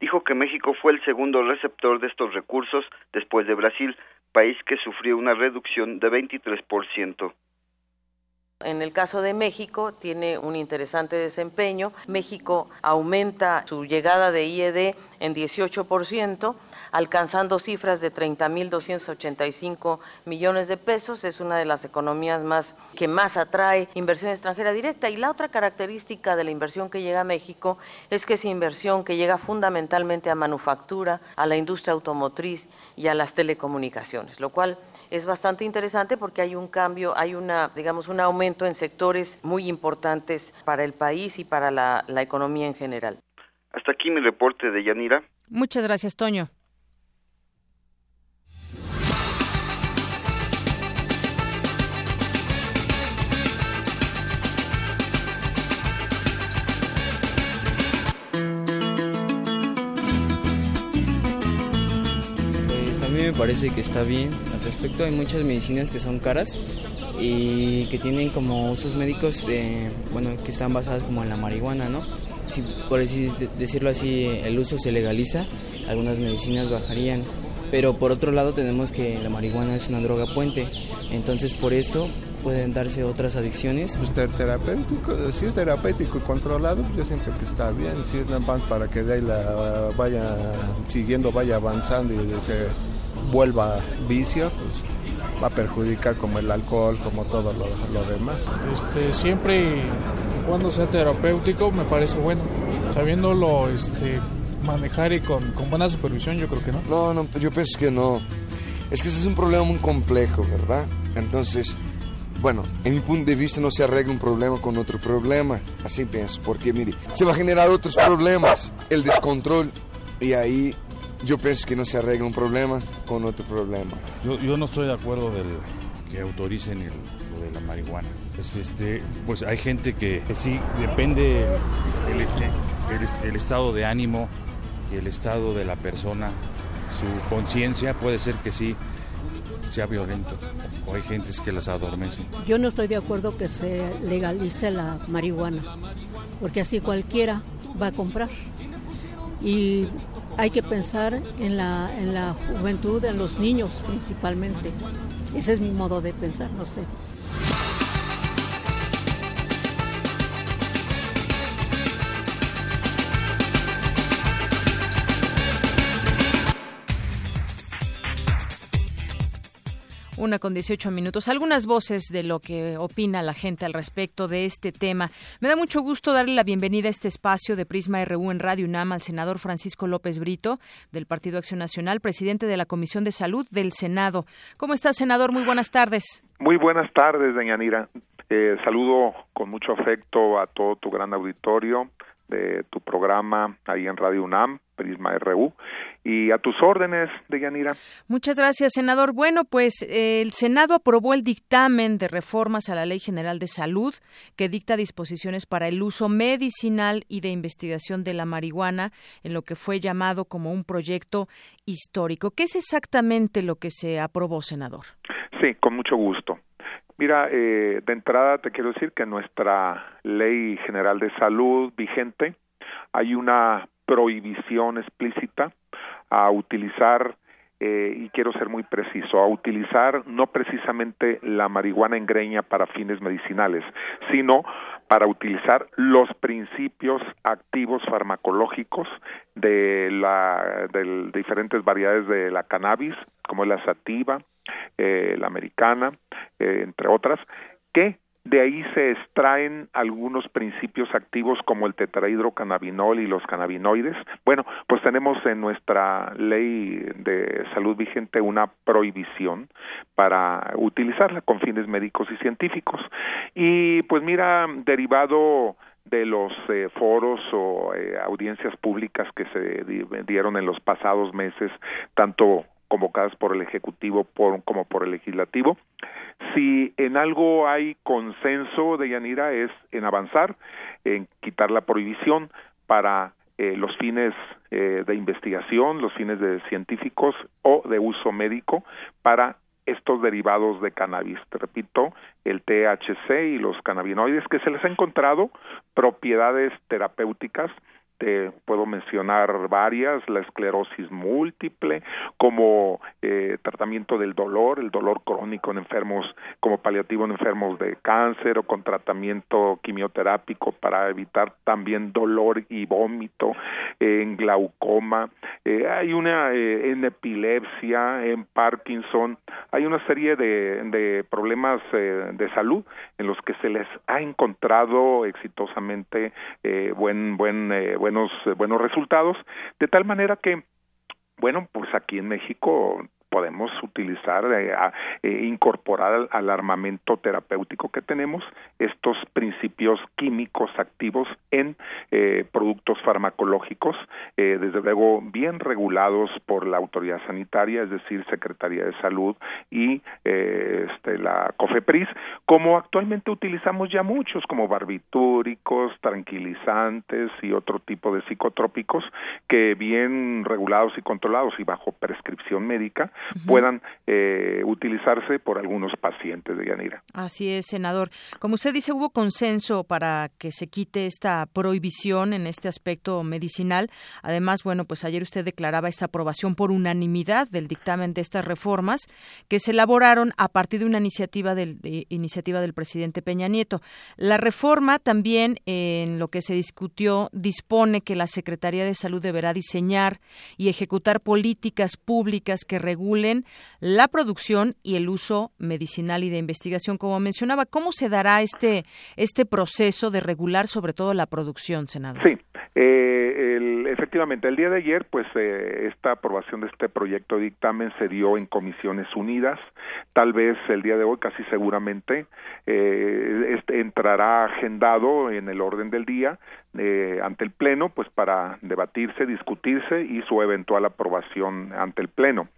dijo que México fue el segundo receptor de estos recursos después de Brasil, país que sufrió una reducción de 23%. En el caso de México tiene un interesante desempeño. México aumenta su llegada de IED en 18%, alcanzando cifras de 30.285 millones de pesos. Es una de las economías más que más atrae inversión extranjera directa. Y la otra característica de la inversión que llega a México es que es inversión que llega fundamentalmente a manufactura, a la industria automotriz y a las telecomunicaciones, lo cual es bastante interesante porque hay un cambio, hay una, digamos, un aumento en sectores muy importantes para el país y para la, la economía en general. Hasta aquí mi reporte de Yanira. Muchas gracias, Toño. Me parece que está bien. Al respecto hay muchas medicinas que son caras y que tienen como usos médicos, de, bueno, que están basadas como en la marihuana, ¿no? Si por así de- decirlo así el uso se legaliza, algunas medicinas bajarían. Pero por otro lado tenemos que la marihuana es una droga puente, entonces por esto pueden darse otras adicciones. Pues ter- terapéutico, si es terapéutico y controlado, yo siento que está bien. Si es nada más para que de ahí la vaya siguiendo, vaya avanzando y se vuelva vicio, pues va a perjudicar como el alcohol, como todo lo, lo demás. Este, siempre cuando sea terapéutico me parece bueno. Sabiéndolo este, manejar y con, con buena supervisión, yo creo que no. No, no, yo pienso que no. Es que ese es un problema muy complejo, ¿verdad? Entonces, bueno, en mi punto de vista no se arregla un problema con otro problema. Así pienso, porque mire, se va a generar otros problemas, el descontrol, y ahí yo pienso que no se arregla un problema con otro problema. Yo, yo no estoy de acuerdo del que autoricen el, lo de la marihuana. Pues, este, pues hay gente que, que sí, depende el, el- el estado de ánimo y el estado de la persona, su conciencia puede ser que sí sea violento. O hay gentes que las adormecen. Yo no estoy de acuerdo que se legalice la marihuana, porque así cualquiera va a comprar. Y hay que pensar en la, en la juventud, en los niños principalmente. Ese es mi modo de pensar, no sé. Una con 18 minutos. Algunas voces de lo que opina la gente al respecto de este tema. Me da mucho gusto darle la bienvenida a este espacio de Prisma RU en Radio UNAM al senador Francisco López Brito, del Partido Acción Nacional, presidente de la Comisión de Salud del Senado. ¿Cómo está, senador? Muy buenas tardes. Muy buenas tardes, doña Nira. Eh, saludo con mucho afecto a todo tu gran auditorio de tu programa ahí en Radio UNAM, Prisma RU, y a tus órdenes, de Yanira. Muchas gracias, senador. Bueno, pues eh, el Senado aprobó el dictamen de reformas a la Ley General de Salud que dicta disposiciones para el uso medicinal y de investigación de la marihuana en lo que fue llamado como un proyecto histórico. ¿Qué es exactamente lo que se aprobó, senador? Sí, con mucho gusto. Mira, eh, de entrada te quiero decir que nuestra Ley General de Salud vigente hay una prohibición explícita a utilizar, eh, y quiero ser muy preciso, a utilizar no precisamente la marihuana en greña para fines medicinales, sino para utilizar los principios activos farmacológicos de la de diferentes variedades de la cannabis, como es la sativa, eh, la americana, eh, entre otras, que de ahí se extraen algunos principios activos como el tetrahidrocannabinol y los cannabinoides. Bueno, pues tenemos en nuestra ley de salud vigente una prohibición para utilizarla con fines médicos y científicos. Y pues mira, derivado de los eh, foros o eh, audiencias públicas que se di dieron en los pasados meses, tanto convocadas por el Ejecutivo por, como por el Legislativo. Si en algo hay consenso de Yanira es en avanzar, en quitar la prohibición para eh, los fines eh, de investigación, los fines de científicos o de uso médico para estos derivados de cannabis. Te repito, el THC y los cannabinoides que se les ha encontrado propiedades terapéuticas te puedo mencionar varias, la esclerosis múltiple, como eh, tratamiento del dolor, el dolor crónico en enfermos, como paliativo en enfermos de cáncer o con tratamiento quimioterápico para evitar también dolor y vómito, en glaucoma, eh, hay una eh, en epilepsia, en Parkinson, hay una serie de, de problemas de salud en los que se les ha encontrado exitosamente buen, buen, buen buenos, eh, buenos resultados, de tal manera que, bueno, pues aquí en México podemos utilizar, eh, eh, incorporar al, armamento terapéutico que tenemos estos principios químicos activos en eh, productos farmacológicos, desde luego bien regulados por la autoridad sanitaria, es decir, Secretaría de Salud y este, la COFEPRIS, como actualmente utilizamos ya muchos, como barbitúricos, tranquilizantes y otro tipo de psicotrópicos que bien regulados y controlados y bajo prescripción médica puedan eh, utilizarse por algunos pacientes de Yanira. Así es, senador. Como usted dice, hubo consenso para que se quite esta prohibición en este aspecto medicinal. Además, bueno, pues ayer usted declaraba esta aprobación por unanimidad del dictamen de estas reformas que se elaboraron a partir de una iniciativa del, iniciativa del presidente Peña Nieto. La reforma también, en lo que se discutió, dispone que la Secretaría de Salud deberá diseñar y ejecutar políticas públicas que regulen la producción y el uso medicinal y de investigación, como mencionaba. ¿Cómo se dará este, este proceso de regular sobre todo la producción, senador? Sí, eh, efectivamente, el día de ayer, pues eh, esta aprobación de este proyecto de dictamen se dio en comisiones unidas. Tal vez el día de hoy, casi seguramente, eh, este entrará agendado en el orden del día eh, ante el Pleno, pues para debatirse, discutirse y su eventual aprobación ante el Pleno.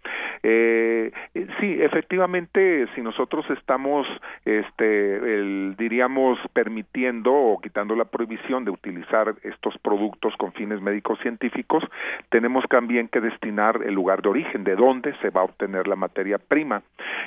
Eh, sí, efectivamente, si nosotros estamos, este, diríamos, permitiendo o quitando la prohibición de utilizar estos productos con fines médicos científicos, tenemos también que destinar el lugar de origen, de dónde se va a obtener la materia prima.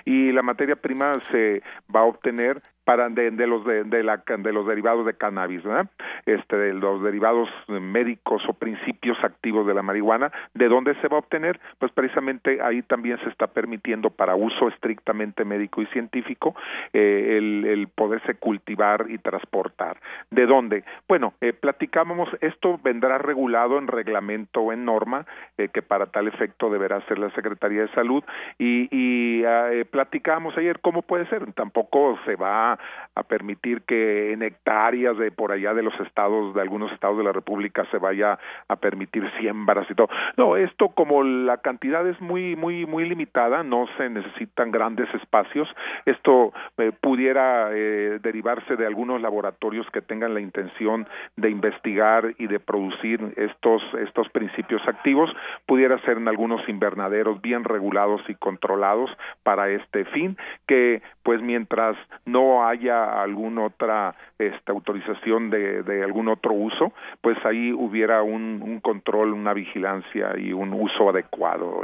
Y la materia prima se va a obtener para de, los de, de, la, de los derivados de cannabis, ¿verdad? Este, de los derivados médicos o principios activos de la marihuana, ¿de dónde se va a obtener? Pues precisamente ahí también se está permitiendo para uso estrictamente médico y científico eh, el, el, poderse cultivar y transportar. ¿De dónde? Bueno, eh, platicábamos, esto vendrá regulado en reglamento o en norma, eh, que para tal efecto deberá ser la Secretaría de Salud, y, y ah, eh, platicábamos ayer cómo puede ser, tampoco se va a, permitir que en hectáreas de por allá de los estados, de algunos estados de la República se vaya a permitir siembras y todo. No, esto como la cantidad es muy, muy, muy limitada, no se necesitan grandes espacios, esto eh, pudiera eh, derivarse de algunos laboratorios que tengan la intención de investigar y de producir estos, estos principios activos, pudiera ser en algunos invernaderos bien regulados y controlados para este fin, que pues mientras no haya alguna otra esta, autorización de, de, algún otro uso, pues ahí hubiera un, un, control, una vigilancia y un uso adecuado,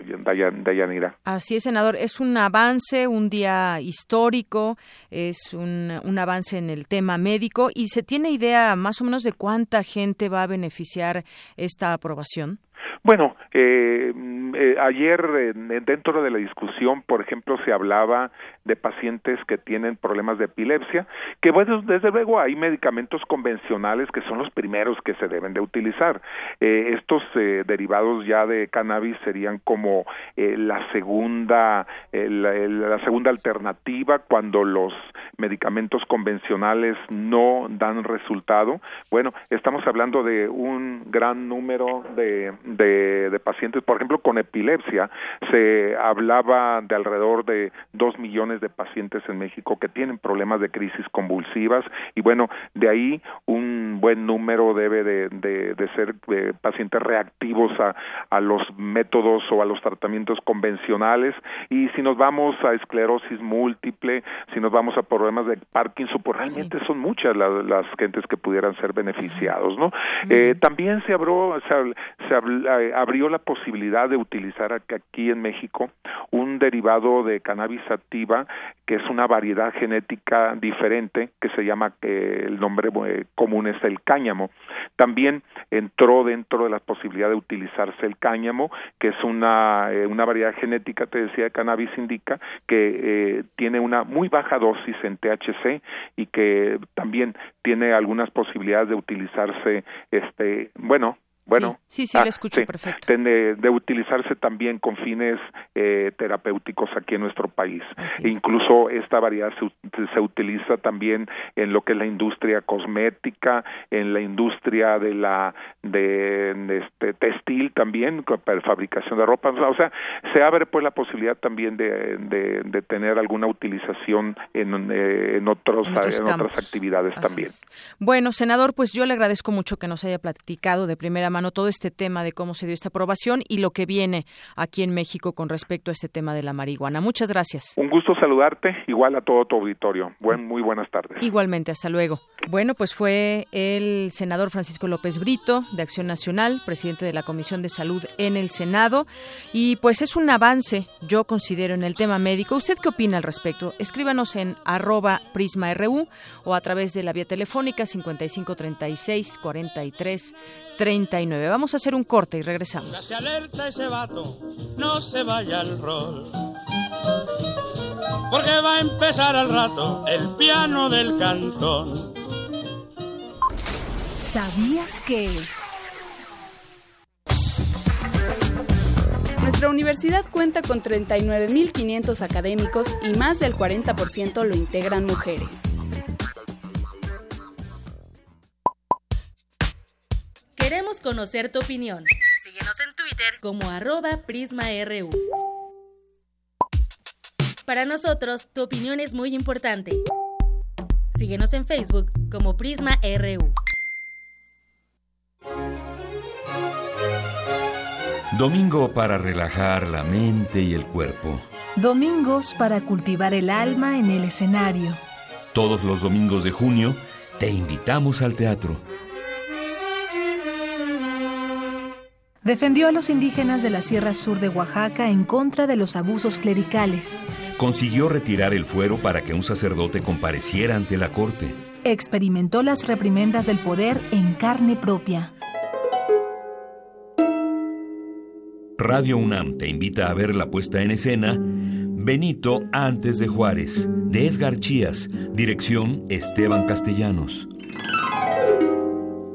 Dayanira. Así es, senador. Es un avance, un día histórico, es un, un avance en el tema médico y se tiene idea más o menos de cuánta gente va a beneficiar esta aprobación. Bueno, eh, eh, ayer eh, dentro de la discusión, por ejemplo, se hablaba de pacientes que tienen problemas de epilepsia, que bueno, desde luego hay medicamentos convencionales que son los primeros que se deben de utilizar. Eh, estos eh, derivados ya de cannabis serían como eh, la segunda la, la segunda alternativa cuando los medicamentos convencionales no dan resultado. Bueno, estamos hablando de un gran número de, de, de pacientes, por ejemplo, con epilepsia, se hablaba de alrededor de dos millones millones de pacientes en México que tienen problemas de crisis convulsivas. Y bueno, de ahí un buen número debe de, de, de ser eh, pacientes reactivos a, a los métodos o a los tratamientos convencionales. Y si nos vamos a esclerosis múltiple, si nos vamos a problemas de Parkinson, pues realmente son muchas las, las gentes que pudieran ser beneficiados, ¿no? Eh, también se abrió, se, se eh, abrió la posibilidad de utilizar aquí en México un derivado de cannabis sativa que es una variedad genética diferente que se llama eh, el nombre eh, común es el cáñamo. También entró dentro de la posibilidad de utilizarse el cáñamo, que es una, eh, una variedad genética, te decía, de cannabis indica que tiene una muy baja dosis en THC y que también tiene algunas posibilidades de utilizarse, este, bueno, bueno, sí, sí, ah, le escucho perfecto. De, de, utilizarse también con fines eh, terapéuticos aquí en nuestro país. E incluso esta variedad se, se, utiliza también en lo que es la industria cosmética, en la industria de la de, de este textil también para fabricación de ropa. O sea, se abre pues la posibilidad también de, de, de tener alguna utilización en, eh, en otros en, otros en otras actividades Así también. Es. Bueno, senador, pues yo le agradezco mucho que nos haya platicado de primera mano todo este tema de cómo se dio esta aprobación y lo que viene aquí en México con respecto a este tema de la marihuana. Muchas gracias. Un gusto saludarte, igual a todo tu auditorio. Buen, muy buenas tardes. Igualmente, hasta luego. Bueno, pues fue el senador Francisco López Brito de Acción Nacional, presidente de la Comisión de Salud en el Senado, y pues es un avance, yo considero, en el tema médico. ¿Usted qué opina al respecto? Escríbanos en arroba prisma.ru o a través de la vía telefónica 5536 43 39. Vamos a hacer un corte y regresamos. Se alerta ese vato, no se vaya al rol. Porque va a empezar al rato el piano del cantón. ¿Sabías que? Nuestra universidad cuenta con 39.500 académicos y más del 40% lo integran mujeres. Queremos conocer tu opinión. Síguenos en Twitter como arroba PrismaRU. Para nosotros, tu opinión es muy importante. Síguenos en Facebook como PrismaRU. Domingo para relajar la mente y el cuerpo. Domingos para cultivar el alma en el escenario. Todos los domingos de junio te invitamos al teatro. Defendió a los indígenas de la Sierra Sur de Oaxaca en contra de los abusos clericales. Consiguió retirar el fuero para que un sacerdote compareciera ante la corte. Experimentó las reprimendas del poder en carne propia. Radio UNAM te invita a ver la puesta en escena Benito antes de Juárez, de Edgar Chías, dirección Esteban Castellanos.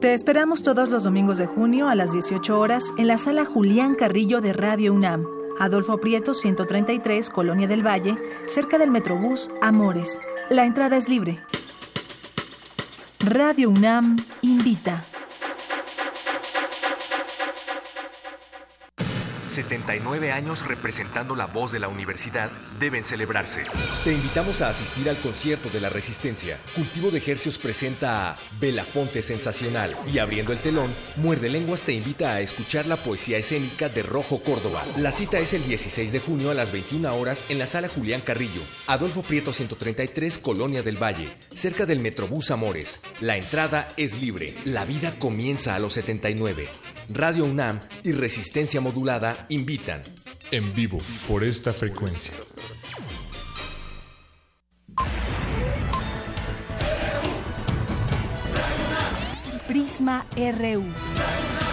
Te esperamos todos los domingos de junio a las 18 horas en la sala Julián Carrillo de Radio UNAM, Adolfo Prieto 133, Colonia del Valle, cerca del Metrobús Amores. La entrada es libre. Radio UNAM invita. 79 años representando la voz de la universidad deben celebrarse. Te invitamos a asistir al concierto de la Resistencia. Cultivo de Ejercios presenta a Belafonte Sensacional y abriendo el telón, Muerde Lenguas te invita a escuchar la poesía escénica de Rojo Córdoba. La cita es el 16 de junio a las 21 horas en la sala Julián Carrillo, Adolfo Prieto 133, Colonia del Valle, cerca del Metrobús Amores. La entrada es libre. La vida comienza a los 79. Radio UNAM y Resistencia Modulada invitan. En vivo, por esta frecuencia. Prisma RU.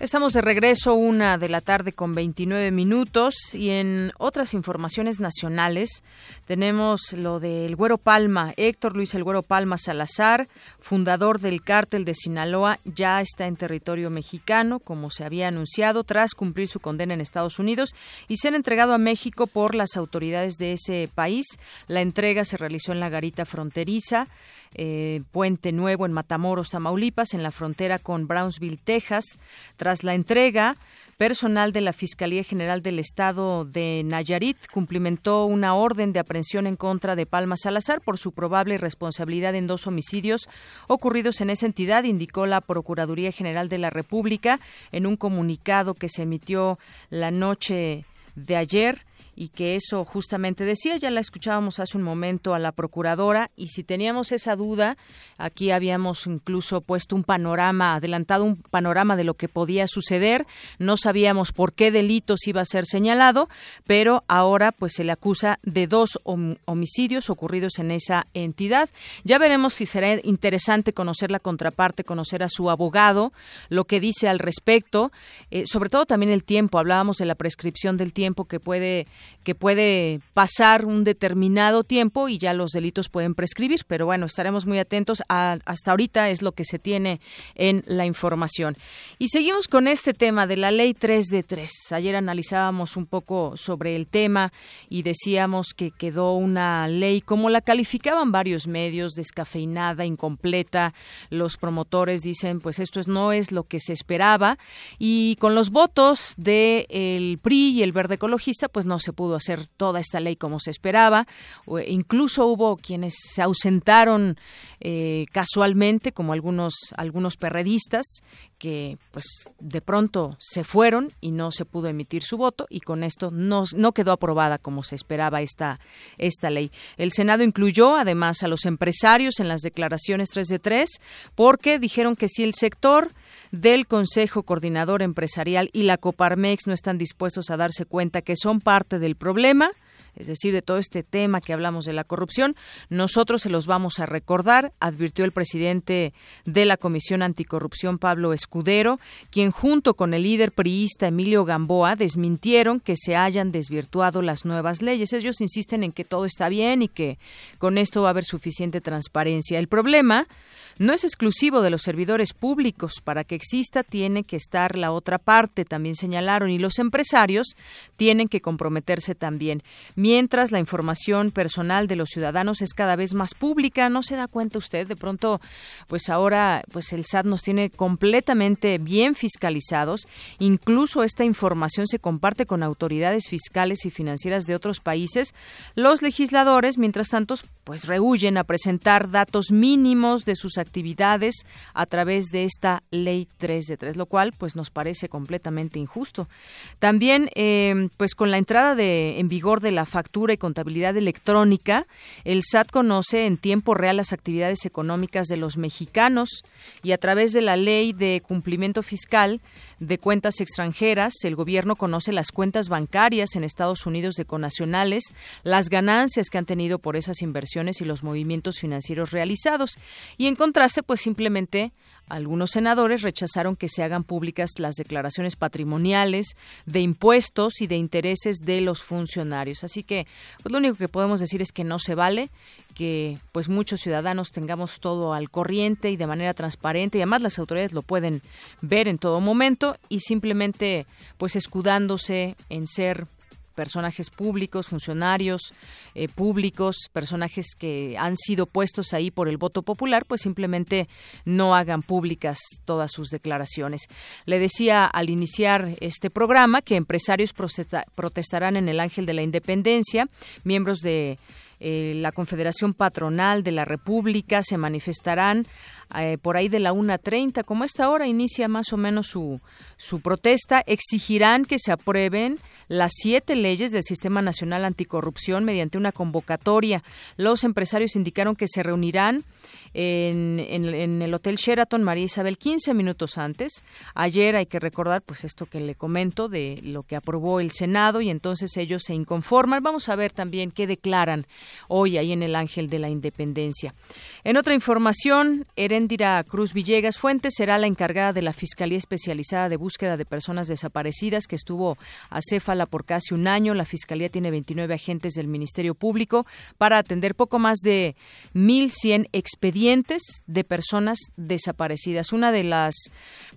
Estamos de regreso, una de la tarde con 29 minutos y en otras informaciones nacionales tenemos lo del Güero Palma. Héctor Luis El Güero Palma Salazar, fundador del cártel de Sinaloa, ya está en territorio mexicano, como se había anunciado, tras cumplir su condena en Estados Unidos y ser entregado a México por las autoridades de ese país. La entrega se realizó en la garita fronteriza eh, Puente Nuevo en Matamoros, Tamaulipas, en la frontera con Brownsville, Texas, tras la entrega Personal de la Fiscalía General del Estado de Nayarit cumplimentó una orden de aprehensión en contra de Palma Salazar por su probable responsabilidad en dos homicidios ocurridos en esa entidad, indicó la Procuraduría General de la República en un comunicado que se emitió la noche de ayer y que eso justamente decía, ya la escuchábamos hace un momento a la procuradora y si teníamos esa duda, aquí habíamos incluso puesto un panorama, adelantado un panorama de lo que podía suceder, no sabíamos por qué delitos iba a ser señalado, pero ahora pues se le acusa de dos homicidios ocurridos en esa entidad. Ya veremos si será interesante conocer la contraparte, conocer a su abogado, lo que dice al respecto, eh, sobre todo también el tiempo, hablábamos de la prescripción del tiempo que puede que puede pasar un determinado tiempo y ya los delitos pueden prescribir, pero bueno, estaremos muy atentos. Hasta ahorita es lo que se tiene en la información. Y seguimos con este tema de la ley 3 de 3. Ayer analizábamos un poco sobre el tema y decíamos que quedó una ley como la calificaban varios medios, descafeinada, incompleta. Los promotores dicen, pues esto es, no es lo que se esperaba y con los votos del el PRI y el Verde Ecologista, pues no se pudo hacer toda esta ley como se esperaba. Incluso hubo quienes se ausentaron eh, casualmente, como algunos algunos perredistas que pues de pronto se fueron y no se pudo emitir su voto y con esto no, no quedó aprobada como se esperaba esta, esta ley. El Senado incluyó además a los empresarios en las declaraciones 3 de 3 porque dijeron que si el sector del Consejo Coordinador Empresarial y la Coparmex no están dispuestos a darse cuenta que son parte del problema, es decir, de todo este tema que hablamos de la corrupción, nosotros se los vamos a recordar, advirtió el presidente de la Comisión Anticorrupción, Pablo Escudero, quien junto con el líder priista Emilio Gamboa desmintieron que se hayan desvirtuado las nuevas leyes. Ellos insisten en que todo está bien y que con esto va a haber suficiente transparencia. El problema no es exclusivo de los servidores públicos. Para que exista tiene que estar la otra parte, también señalaron, y los empresarios tienen que comprometerse también. Mientras la información personal de los ciudadanos es cada vez más pública, ¿no se da cuenta usted? De pronto, pues ahora, pues el SAT nos tiene completamente bien fiscalizados. Incluso esta información se comparte con autoridades fiscales y financieras de otros países. Los legisladores, mientras tanto, pues rehuyen a presentar datos mínimos de sus actividades a través de esta ley 3 de 3, lo cual pues nos parece completamente injusto. También eh, pues con la entrada de, en vigor de la factura y contabilidad electrónica, el SAT conoce en tiempo real las actividades económicas de los mexicanos y a través de la ley de cumplimiento fiscal de cuentas extranjeras, el gobierno conoce las cuentas bancarias en Estados Unidos de conacionales, las ganancias que han tenido por esas inversiones y los movimientos financieros realizados. Y en contraste, pues simplemente algunos senadores rechazaron que se hagan públicas las declaraciones patrimoniales de impuestos y de intereses de los funcionarios. Así que pues lo único que podemos decir es que no se vale que pues muchos ciudadanos tengamos todo al corriente y de manera transparente y además las autoridades lo pueden ver en todo momento y simplemente pues escudándose en ser personajes públicos, funcionarios eh, públicos, personajes que han sido puestos ahí por el voto popular, pues simplemente no hagan públicas todas sus declaraciones. Le decía al iniciar este programa que empresarios protestarán en el Ángel de la Independencia, miembros de eh, la Confederación Patronal de la República se manifestarán eh, por ahí de la 1.30, como esta hora inicia más o menos su, su protesta, exigirán que se aprueben las siete leyes del Sistema Nacional Anticorrupción mediante una convocatoria. Los empresarios indicaron que se reunirán en, en, el Hotel Sheraton María Isabel 15 minutos antes. Ayer hay que recordar pues esto que le comento de lo que aprobó el Senado y entonces ellos se inconforman. Vamos a ver también qué declaran hoy ahí en el Ángel de la Independencia. En otra información, Heréndira Cruz Villegas Fuentes será la encargada de la Fiscalía Especializada de Búsqueda de Personas Desaparecidas que estuvo acéfala por casi un año. La Fiscalía tiene 29 agentes del Ministerio Público para atender poco más de 1.100 expedientes de personas desaparecidas. Una de las,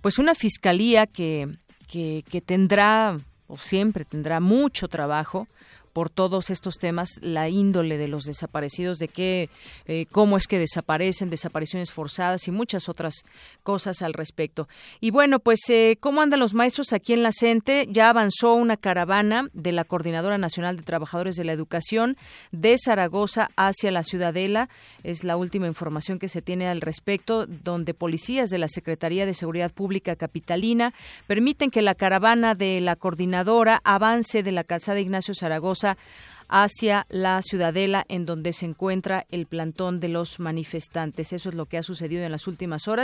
pues una fiscalía que, que tendrá o siempre tendrá mucho trabajo por todos estos temas, la índole de los desaparecidos, de qué, eh, cómo es que desaparecen, desapariciones forzadas y muchas otras cosas al respecto. Y bueno, pues, eh, ¿cómo andan los maestros aquí en la CENTE? Ya avanzó una caravana de la Coordinadora Nacional de Trabajadores de la Educación de Zaragoza hacia la Ciudadela. Es la última información que se tiene al respecto, donde policías de la Secretaría de Seguridad Pública Capitalina permiten que la caravana de la coordinadora avance de la calzada Ignacio Hacia la ciudadela en donde se encuentra el plantón de los manifestantes. Eso es lo que ha sucedido en las últimas horas